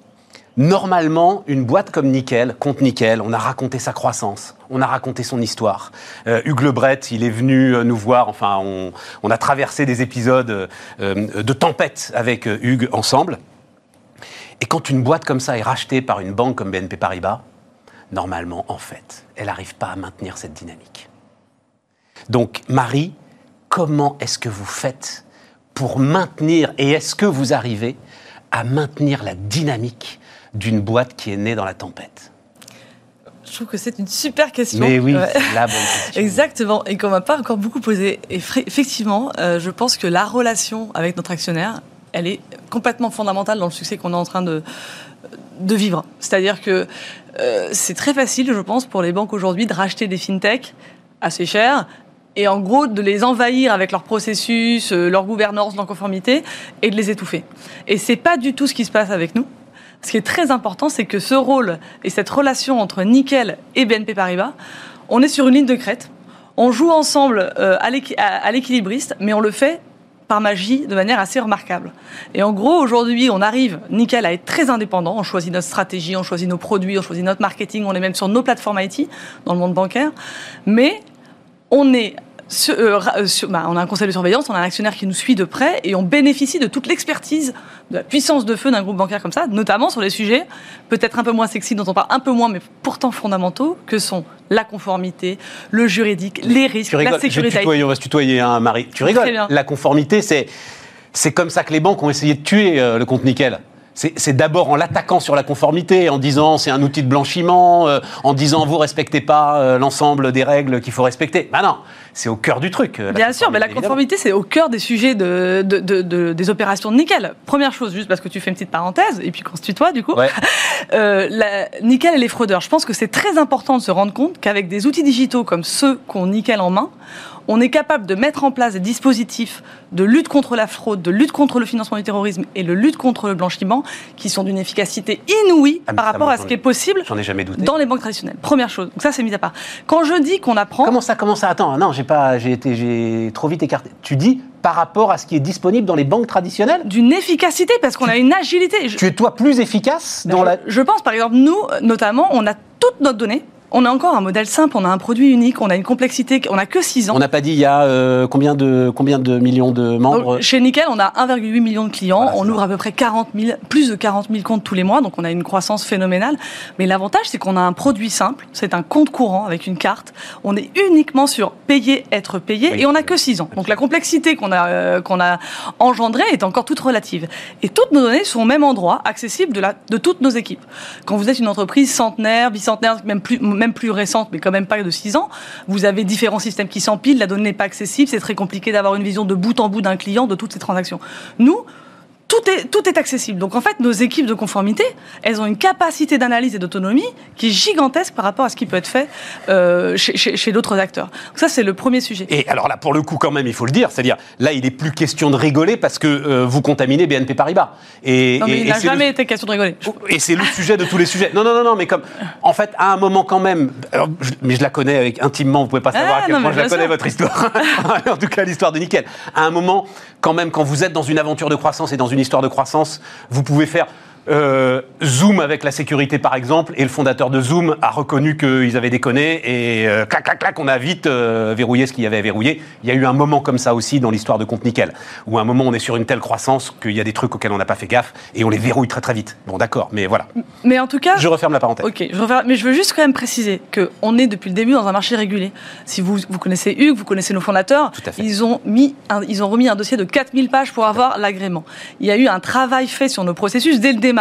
Normalement, une boîte comme Nickel, compte Nickel, on a raconté sa croissance, on a raconté son histoire. Euh, Hugues Lebret, il est venu euh, nous voir, enfin, on, a traversé des épisodes euh, euh, de tempête avec Hugues ensemble. Et quand une boîte comme ça est rachetée par une banque comme BNP Paribas, normalement, en fait, elle n'arrive pas à maintenir cette dynamique. Donc, Marie, comment est-ce que vous faites pour maintenir, et est-ce que vous arrivez à maintenir la dynamique d'une boîte qui est née dans la tempête Je trouve que c'est une super question. Mais oui, Ouais. la bonne question. Exactement, et qu'on m'a pas encore beaucoup posé. Et effectivement, euh, je pense que la relation avec notre actionnaire, elle est complètement fondamentale dans le succès qu'on est en train de, de vivre. C'est-à-dire que euh, c'est très facile, je pense, pour les banques aujourd'hui de racheter des fintechs assez chers et en gros de les envahir avec leur processus, euh, leur gouvernance, leur conformité et de les étouffer. Et c'est pas du tout ce qui se passe avec nous. Ce qui est très important, c'est que ce rôle et cette relation entre Nickel et BNP Paribas, on est sur une ligne de crête. On joue ensemble euh, à l'équi- à à l'équilibriste, mais on le fait par magie de manière assez remarquable. Et en gros, aujourd'hui, on arrive, Nickel, à être très indépendant. On choisit notre stratégie, on choisit nos produits, on choisit notre marketing, on est même sur nos plateformes IT dans le monde bancaire. Mais on est sur- euh, euh, sur- bah, on a un conseil de surveillance, on a un actionnaire qui nous suit de près et on bénéficie de toute l'expertise, de la puissance de feu d'un groupe bancaire comme ça, notamment sur les sujets peut-être un peu moins sexy, dont on parle un peu moins, mais pourtant fondamentaux, que sont la conformité, le juridique, les risques, rigoles, la je sécurité. tutoyer, on va se tutoyer, hein, Marie. Tu rigoles. La conformité, c'est, c'est comme ça que les banques ont essayé de tuer euh, le compte nickel. C'est, d'abord en l'attaquant sur la conformité, en disant c'est un outil de blanchiment, euh, en disant vous respectez pas euh, l'ensemble des règles qu'il faut respecter. Bah non, c'est au cœur du truc. euh, Bien sûr, mais la conformité, c'est au cœur des sujets de, de- de- de- des opérations de nickel. Première chose, juste parce que tu fais une petite parenthèse, et puis qu'on se tutoie, du coup. Ouais. Euh, la, nickel et les fraudeurs. Je pense que c'est très important de se rendre compte qu'avec des outils digitaux comme ceux qu'ont nickel en main, on est capable de mettre en place des dispositifs de lutte contre la fraude, de lutte contre le financement du terrorisme et de lutte contre le blanchiment qui sont d'une efficacité inouïe Ah, par rapport à ce qui est possible J'en ai jamais douté. dans les banques traditionnelles. Première chose. Donc ça, c'est mis à part. Quand je dis qu'on apprend... Comment ça, comment ça Attends, non, j'ai pas, j'ai été, j'ai trop vite écarté. Tu dis par rapport à ce qui est disponible dans les banques traditionnelles d'une efficacité parce qu'on a une agilité. Je- Tu es toi plus efficace dans je, la. je pense, par exemple, nous, notamment, on a toutes nos données. On a encore un modèle simple, on a un produit unique, on a une complexité, on n'a que 6 ans. On n'a pas dit il y a euh, combien de combien de millions de membres? Donc, chez Nickel, on a 1,8 million de clients, Voilà, on ça. ouvre à peu près 40 000, plus de 40 000 comptes tous les mois, donc on a une croissance phénoménale. Mais l'avantage, c'est qu'on a un produit simple, c'est un compte courant avec une carte. On est uniquement sur payer, être payé, Oui. et on n'a que 6 ans. Donc la complexité qu'on a, euh, qu'on a engendrée est encore toute relative. Et toutes nos données sont au même endroit, accessibles de, la, de toutes nos équipes. Quand vous êtes une entreprise centenaire, bicentenaire, même plus, même plus récente, mais quand même pas de 6 ans, vous avez différents systèmes qui s'empilent, la donnée n'est pas accessible, c'est très compliqué d'avoir une vision de bout en bout d'un client de toutes ces transactions. Nous, tout est, tout est accessible. Donc en fait, nos équipes de conformité, elles ont une capacité d'analyse et d'autonomie qui est gigantesque par rapport à ce qui peut être fait euh, chez, chez- chez d'autres acteurs. Donc ça, c'est le premier sujet. Et alors là, pour le coup, quand même, il faut le dire, c'est-à-dire, là, il est plus question de rigoler parce que euh, vous contaminez BNP Paribas. Et, non, mais et- il n'a jamais le- été question de rigoler. Et c'est le sujet de tous les sujets. Non, non, non, non, mais comme, en fait, à un moment quand même, alors, je- mais je la connais avec intimement, vous pouvez pas savoir Ah, à quel non, point je la connais sûr. votre histoire. en tout cas, l'histoire de Nickel. À un moment, quand même, quand vous êtes dans une aventure de croissance et dans une histoire de croissance, vous pouvez faire Euh, Zoom avec la sécurité par exemple, et le fondateur de Zoom a reconnu qu'ils avaient déconné et euh, clac clac clac, on a vite euh, verrouillé ce qu'il y avait à verrouiller. Il y a eu un moment comme ça aussi dans l'histoire de Compte Nickel, où à un moment on est sur une telle croissance qu'il y a des trucs auxquels on n'a pas fait gaffe et on les verrouille très très vite. Bon d'accord, mais voilà. Mais en tout cas, Je referme la parenthèse. Ok, je reviens- mais je veux juste quand même préciser qu'on est depuis le début dans un marché régulé. Si vous, vous connaissez Hugues, vous connaissez nos fondateurs, ils ont, mis un- ils ont remis un dossier de 4000 pages pour avoir l'agrément. Il y a eu un travail fait sur nos processus dès le démarrage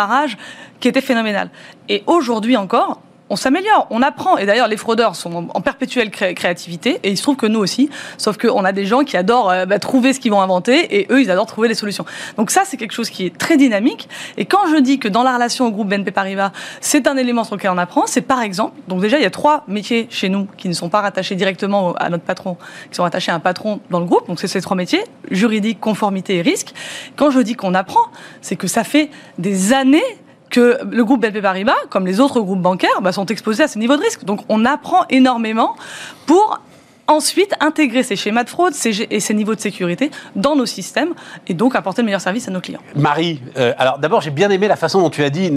qui était phénoménal. Et aujourd'hui encore, on s'améliore, on apprend. Et d'ailleurs, les fraudeurs sont en- perpétuelle cré- créativité, et il se trouve que nous aussi, sauf qu'on a des gens qui adorent euh, bah, trouver ce qu'ils vont inventer, et eux, ils adorent trouver des solutions. Donc ça, c'est quelque chose qui est très dynamique. Et quand je dis que dans la relation au groupe BNP Paribas, c'est un élément sur lequel on apprend, c'est par exemple, donc déjà, il y a trois métiers chez nous qui ne sont pas rattachés directement à notre patron, qui sont rattachés à un patron dans le groupe. Donc c'est ces trois métiers, juridique, conformité et risque. Quand je dis qu'on apprend, c'est que ça fait des années que le groupe BNP Paribas, comme les autres groupes bancaires, bah, sont exposés à ce niveau de risque. Donc on apprend énormément pour ensuite intégrer ces schémas de fraude ces- et ces niveaux de sécurité dans nos systèmes et donc apporter le meilleur service à nos clients. Marie, euh, alors d'abord j'ai bien aimé la façon dont tu as dit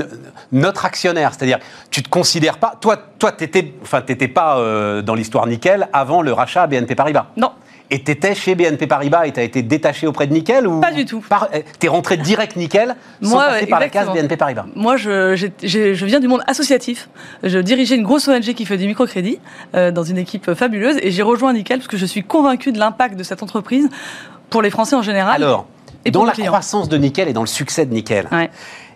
notre actionnaire, c'est-à-dire tu te considères pas, toi, toi t'étais, enfin t'étais pas euh, dans l'histoire Nickel avant le rachat à BNP Paribas? Non, Et t'étais chez BNP Paribas et t'as été détaché auprès de Nickel ou Pas du tout. Par- euh, T'es rentré direct Nickel sans Moi, passer ouais, par la case BNP Paribas. Moi, je, viens du monde associatif. Je dirigeais une grosse ONG qui fait du microcrédit euh, dans une équipe fabuleuse et j'ai rejoint Nickel parce que je suis convaincu de l'impact de cette entreprise pour les Français en général. Alors, et dans la clients. croissance de Nickel et dans le succès de Nickel, Ouais.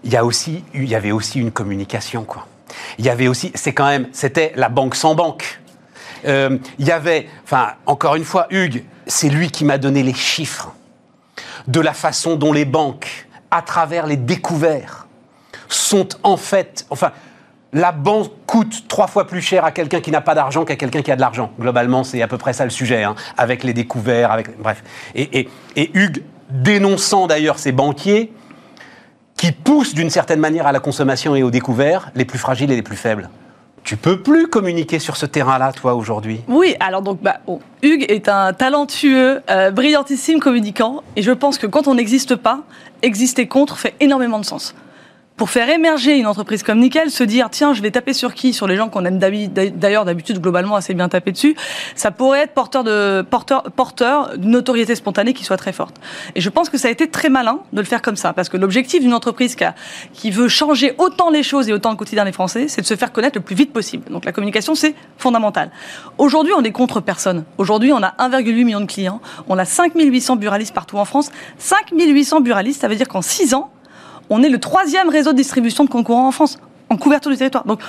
il y a aussi, il y avait aussi une communication quoi. Il y avait aussi, c'est quand même, c'était la banque sans banque. Euh, il y avait, enfin, encore une fois, Hugues, c'est lui qui m'a donné les chiffres de la façon dont les banques, à travers les découverts, sont en fait, enfin, la banque coûte trois fois plus cher à quelqu'un qui n'a pas d'argent qu'à quelqu'un qui a de l'argent. Globalement, c'est à peu près ça le sujet, hein, avec les découverts, avec bref. Et, et- et Hugues, dénonçant d'ailleurs ces banquiers qui poussent d'une certaine manière à la consommation et aux découverts les plus fragiles et les plus faibles. Tu peux plus communiquer sur ce terrain-là, toi, aujourd'hui. Oui, alors donc bah, Hugues est un talentueux, euh, brillantissime communicant, et je pense que quand on n'existe pas, exister contre fait énormément de sens. Pour faire émerger une entreprise comme Nickel, se dire tiens, je vais taper sur qui? Sur les gens qu'on aime d'ailleurs d'habitude globalement assez bien taper dessus, ça pourrait être porteur de porteur porteur d'une notoriété spontanée qui soit très forte. Et je pense que ça a été très malin de le faire comme ça, parce que l'objectif d'une entreprise qui, a- qui veut changer autant les choses et autant le quotidien des Français, c'est de se faire connaître le plus vite possible. Donc la communication, c'est fondamental. Aujourd'hui, on est contre personne. Aujourd'hui, on a 1,8 million de clients, on a 5800 buralistes partout en France. 5800 buralistes, ça veut dire qu'en 6 ans, on est le troisième réseau de distribution de concurrents en France, en couverture du territoire. Donc,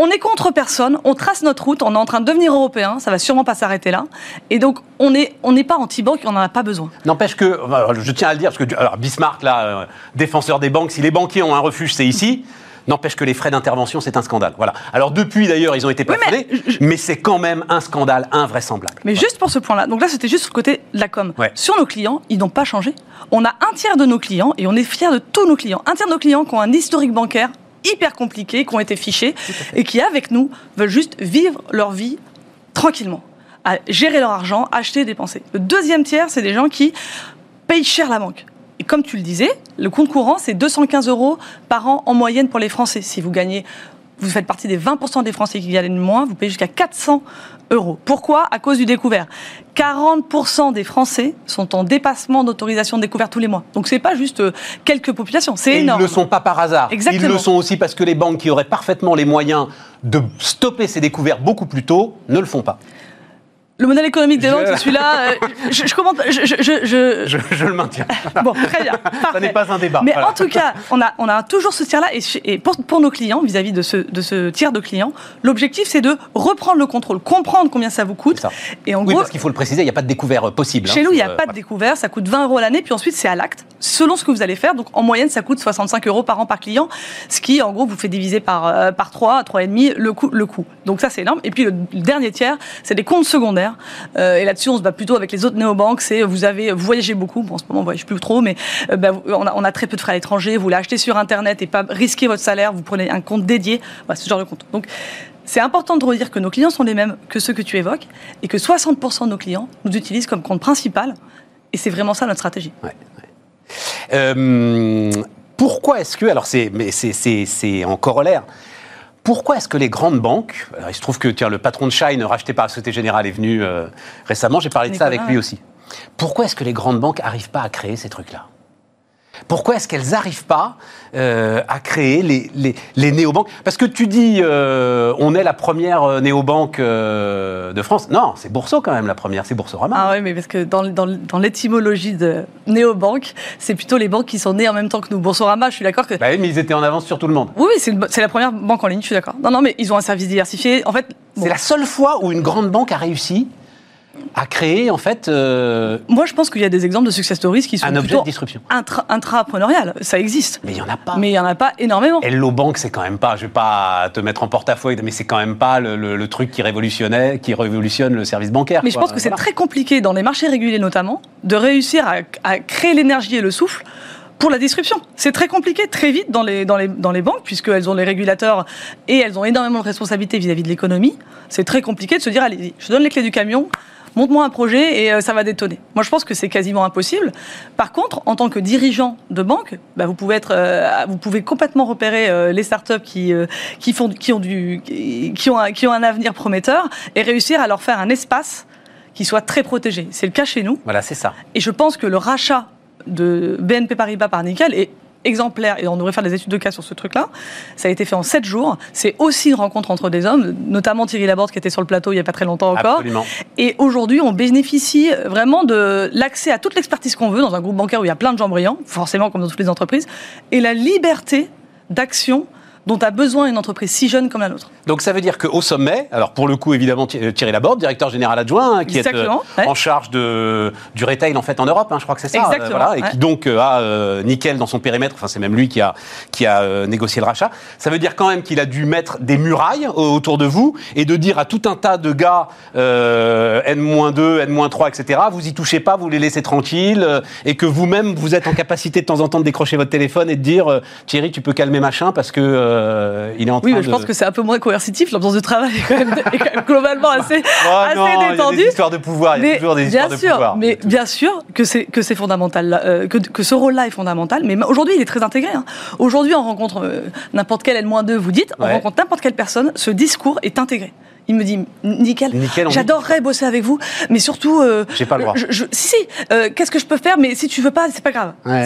on est contre personne, on trace notre route, on est en train de devenir européen, ça va sûrement pas s'arrêter là. Et donc, on n'est pas anti-banque, on n'en a pas besoin. N'empêche que, je tiens à le dire, parce que Bismarck, là, euh, défenseur des banques, si les banquiers ont un refuge, c'est ici. N'empêche que les frais d'intervention, c'est un scandale. Voilà. Alors depuis, d'ailleurs, ils ont été Oui, mais plafonnés, mais, c'est quand même un scandale invraisemblable. Mais juste pour ce point-là, donc là c'était juste sur le côté de la com. Ouais. Sur nos clients, ils n'ont pas changé. On a un tiers de nos clients et on est fiers de tous nos clients. Un tiers de nos clients qui ont un historique bancaire hyper compliqué, qui ont été fichés et qui avec nous veulent juste vivre leur vie tranquillement, à gérer leur argent, acheter et dépenser. Le deuxième tiers, c'est des gens qui payent cher la banque. Et comme tu le disais, le compte courant, c'est 215 euros par an en moyenne pour les Français. Si vous gagnez, vous faites partie des 20% des Français qui gagnent moins, vous payez jusqu'à 400 euros. Pourquoi? À cause du découvert. 40% des Français sont en dépassement d'autorisation de découvert tous les mois. Donc c'est pas juste euh, quelques populations, c'est Et ils énorme. ne le sont pas par hasard. Exactement. Ils le sont aussi parce que les banques qui auraient parfaitement les moyens de stopper ces découvertes beaucoup plus tôt ne le font pas. Le modèle économique des Je- banques, c'est celui-là. euh, je, je commente. Je, je, je- je- Je, je le maintiens. Bon, très bien. Ça n'est pas un débat. Mais Voilà. en tout cas, on a, on a toujours ce tiers-là. Et, chez- et pour, pour nos clients, vis-à-vis de ce, de ce tiers de clients, l'objectif, c'est de reprendre le contrôle, comprendre combien ça vous coûte. Ça. Et en oui, gros, parce qu'il faut le préciser, il n'y a pas de découvert euh, possible. chez hein. nous, il n'y a Euh, pas de découvert. Ça coûte 20 euros l'année. Puis ensuite, c'est à l'acte, selon ce que vous allez faire. Donc, en moyenne, ça coûte 65 euros par an par client. Ce qui, en gros, vous fait diviser par, euh, par 3, 3,5 le coût, le coût. Donc, ça, c'est énorme. Et puis, le dernier tiers, c'est des comptes secondaires. Euh, et là-dessus, on se bat plutôt avec les autres néobanques. C'est vous avez voyagez beaucoup. Bon, en ce moment, on voyage plus trop, mais euh, bah, on, a, très peu de frais à l'étranger. Vous l'achetez sur Internet et pas risquer votre salaire. Vous prenez un compte dédié. Voilà, ce genre de compte. Donc, c'est important de redire que nos clients sont les mêmes que ceux que tu évoques et que 60% de nos clients nous utilisent comme compte principal. Et c'est vraiment ça notre stratégie. Euh, pourquoi est-ce que, alors c'est, mais c'est, c'est en corollaire, pourquoi est-ce que les grandes banques, alors il se trouve que tiens, le patron de Shine, racheté par la Société Générale, est venu euh, récemment, j'ai parlé de ça avec lui aussi. Pourquoi est-ce que les grandes banques n'arrivent pas à créer ces trucs-là? Pourquoi est-ce qu'elles n'arrivent pas euh, à créer les, les, les néobanques? Parce que tu dis, euh, on est la première euh, néobanque euh, de France. Non, c'est Bourseau quand même la première, c'est Boursorama. Ah oui, mais parce que dans, dans, dans l'étymologie de néobanque, c'est plutôt les banques qui sont nées en même temps que nous. Boursorama, je suis d'accord que. Bah oui, mais ils étaient en avance sur tout le monde. Oui, oui, c'est la première banque en ligne, je suis d'accord. Non, non, mais ils ont un service diversifié. En fait, bon, C'est la seule fois où une grande banque a réussi à créer en fait euh, moi je pense qu'il y a des exemples de success stories qui sont un objet de disruption. intra- intrapreneuriales. Ça existe. Mais il y en a pas. Mais il n'y en a pas énormément. Hello Bank, c'est quand même pas, je vais pas te mettre en porte-à-faux, mais c'est quand même pas le, le- le truc qui révolutionnait, qui révolutionne le service bancaire. Mais je pense que c'est Voilà. très compliqué, dans les marchés réguliers notamment, de réussir à, à créer l'énergie et le souffle pour la disruption. C'est très compliqué, très vite dans les, dans les, dans les banques, puisqu'elles ont les régulateurs et elles ont énormément de responsabilités vis-à-vis de l'économie. C'est très compliqué de se dire, allez, je donne les clés du camion, monte-moi un projet et euh, ça va détonner. Moi, je pense que c'est quasiment impossible. Par contre, en tant que dirigeant de banque, bah, vous, pouvez être, euh, vous pouvez complètement repérer euh, les startups qui, euh, qui, font, qui, ont du, qui, ont un, qui ont un avenir prometteur et réussir à leur faire un espace qui soit très protégé. C'est le cas chez nous. Voilà, c'est ça. Et je pense que le rachat de BNP Paribas par Nickel est exemplaire, et on devrait faire des études de cas sur ce truc-là. Ça a été fait en 7 jours. C'est aussi une rencontre entre des hommes, notamment Thierry Laborde qui était sur le plateau il n'y a pas très longtemps encore. Absolument. Et aujourd'hui, on bénéficie vraiment de l'accès à toute l'expertise qu'on veut dans un groupe bancaire où il y a plein de gens brillants, forcément comme dans toutes les entreprises, et la liberté d'action dont a besoin une entreprise si jeune comme la nôtre. Donc ça veut dire qu'au sommet, alors pour le coup évidemment Thi- Thierry Laborde, directeur général adjoint, hein, qui Exactement, est euh, ouais. en charge de, du retail en fait en Europe, hein, je crois que c'est ça, Exactement, voilà, et ouais. qui donc euh, a euh, Nickel dans son périmètre, enfin c'est même lui qui a, qui a euh, négocié le rachat. Ça veut dire quand même qu'il a dû mettre des murailles au- autour de vous et de dire à tout un tas de gars euh, N-2, N-3, etc., vous y touchez pas, vous les laissez tranquilles, euh, et que vous-même vous êtes en capacité de temps en temps de décrocher votre téléphone et de dire euh, Thierry tu peux calmer machin parce que euh, il est en train Oui, mais de... je pense que c'est un peu moins coercitif. L'ambiance de travail est quand même, est quand même globalement assez, Oh assez non, il y a détendue. des histoires de pouvoir, il y a Mais toujours des histoires bien de sûr, pouvoir. mais bien sûr que c'est que c'est fondamental, euh, que, que ce rôle-là est fondamental. Mais aujourd'hui, il est très intégré. hein. Aujourd'hui, on rencontre euh, n'importe quel N-2, vous dites, on Ouais. rencontre n'importe quelle personne, ce discours est intégré. Il me dit, nickel, j'adorerais bosser avec vous, mais surtout, euh, J'ai pas le droit. je- je- si, si, euh, qu'est-ce que je peux faire Mais si tu veux pas, c'est pas grave. Ouais.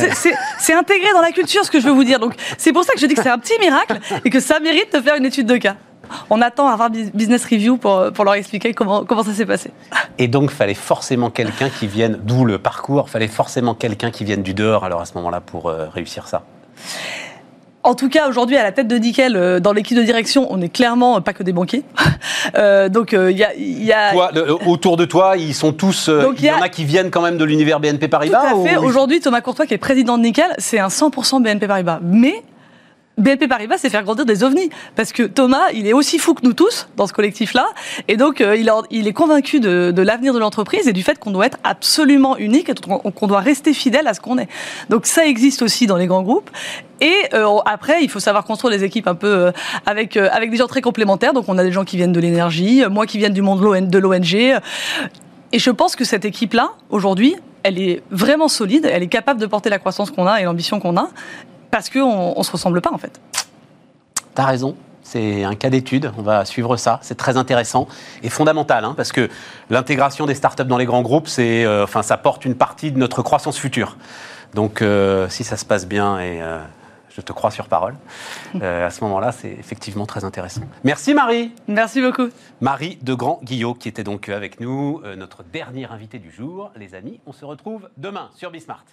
C'est intégré dans la culture, ce que je veux vous dire. Donc, c'est pour ça que je dis que c'est un petit miracle et que ça mérite de faire une étude de cas. On attend à avoir Business Review pour, pour leur expliquer comment, comment ça s'est passé. Et donc, fallait forcément quelqu'un qui vienne, d'où le parcours, fallait forcément quelqu'un qui vienne du dehors, alors à ce moment-là, pour euh, réussir ça. En tout cas, aujourd'hui, à la tête de Nickel, euh, dans l'équipe de direction, on est clairement euh, pas que des banquiers. Euh, donc, euh, il y a. il y a- Toi, le- autour de toi, ils sont tous. euh, Donc, il y, il y a- en a qui viennent quand même de l'univers BNP Tout Paribas à fait. ou- Aujourd'hui, Thomas Courtois, qui est président de Nickel, c'est un 100% BNP Paribas. Mais BNP Paribas, c'est faire grandir des ovnis. Parce que Thomas, il est aussi fou que nous tous dans ce collectif-là. Et donc, euh, il, est convaincu de, l'avenir de l'entreprise et du fait qu'on doit être absolument unique et qu'on doit rester fidèle à ce qu'on est. Donc, ça existe aussi dans les grands groupes. Et euh, après, il faut savoir construire des équipes un peu euh, avec, avec des gens très complémentaires. Donc, on a des gens qui viennent de l'énergie, moi qui viennent du monde de l'ONG. Et je pense que cette équipe-là, aujourd'hui, elle est vraiment solide, elle est capable de porter la croissance qu'on a et l'ambition qu'on a, parce qu'on ne se ressemble pas, en fait. T'as raison. C'est un cas d'étude, on va suivre ça. C'est très intéressant et fondamental, hein, parce que l'intégration des startups dans les grands groupes, c'est, euh, enfin, ça porte une partie de notre croissance future. Donc, euh, si ça se passe bien, et euh, je te crois sur parole, à ce moment-là, c'est effectivement très intéressant. Merci Marie. Merci beaucoup. Marie de Grand Guillot, qui était donc avec nous, notre dernière invitée du jour. Les amis, on se retrouve demain sur Bismart.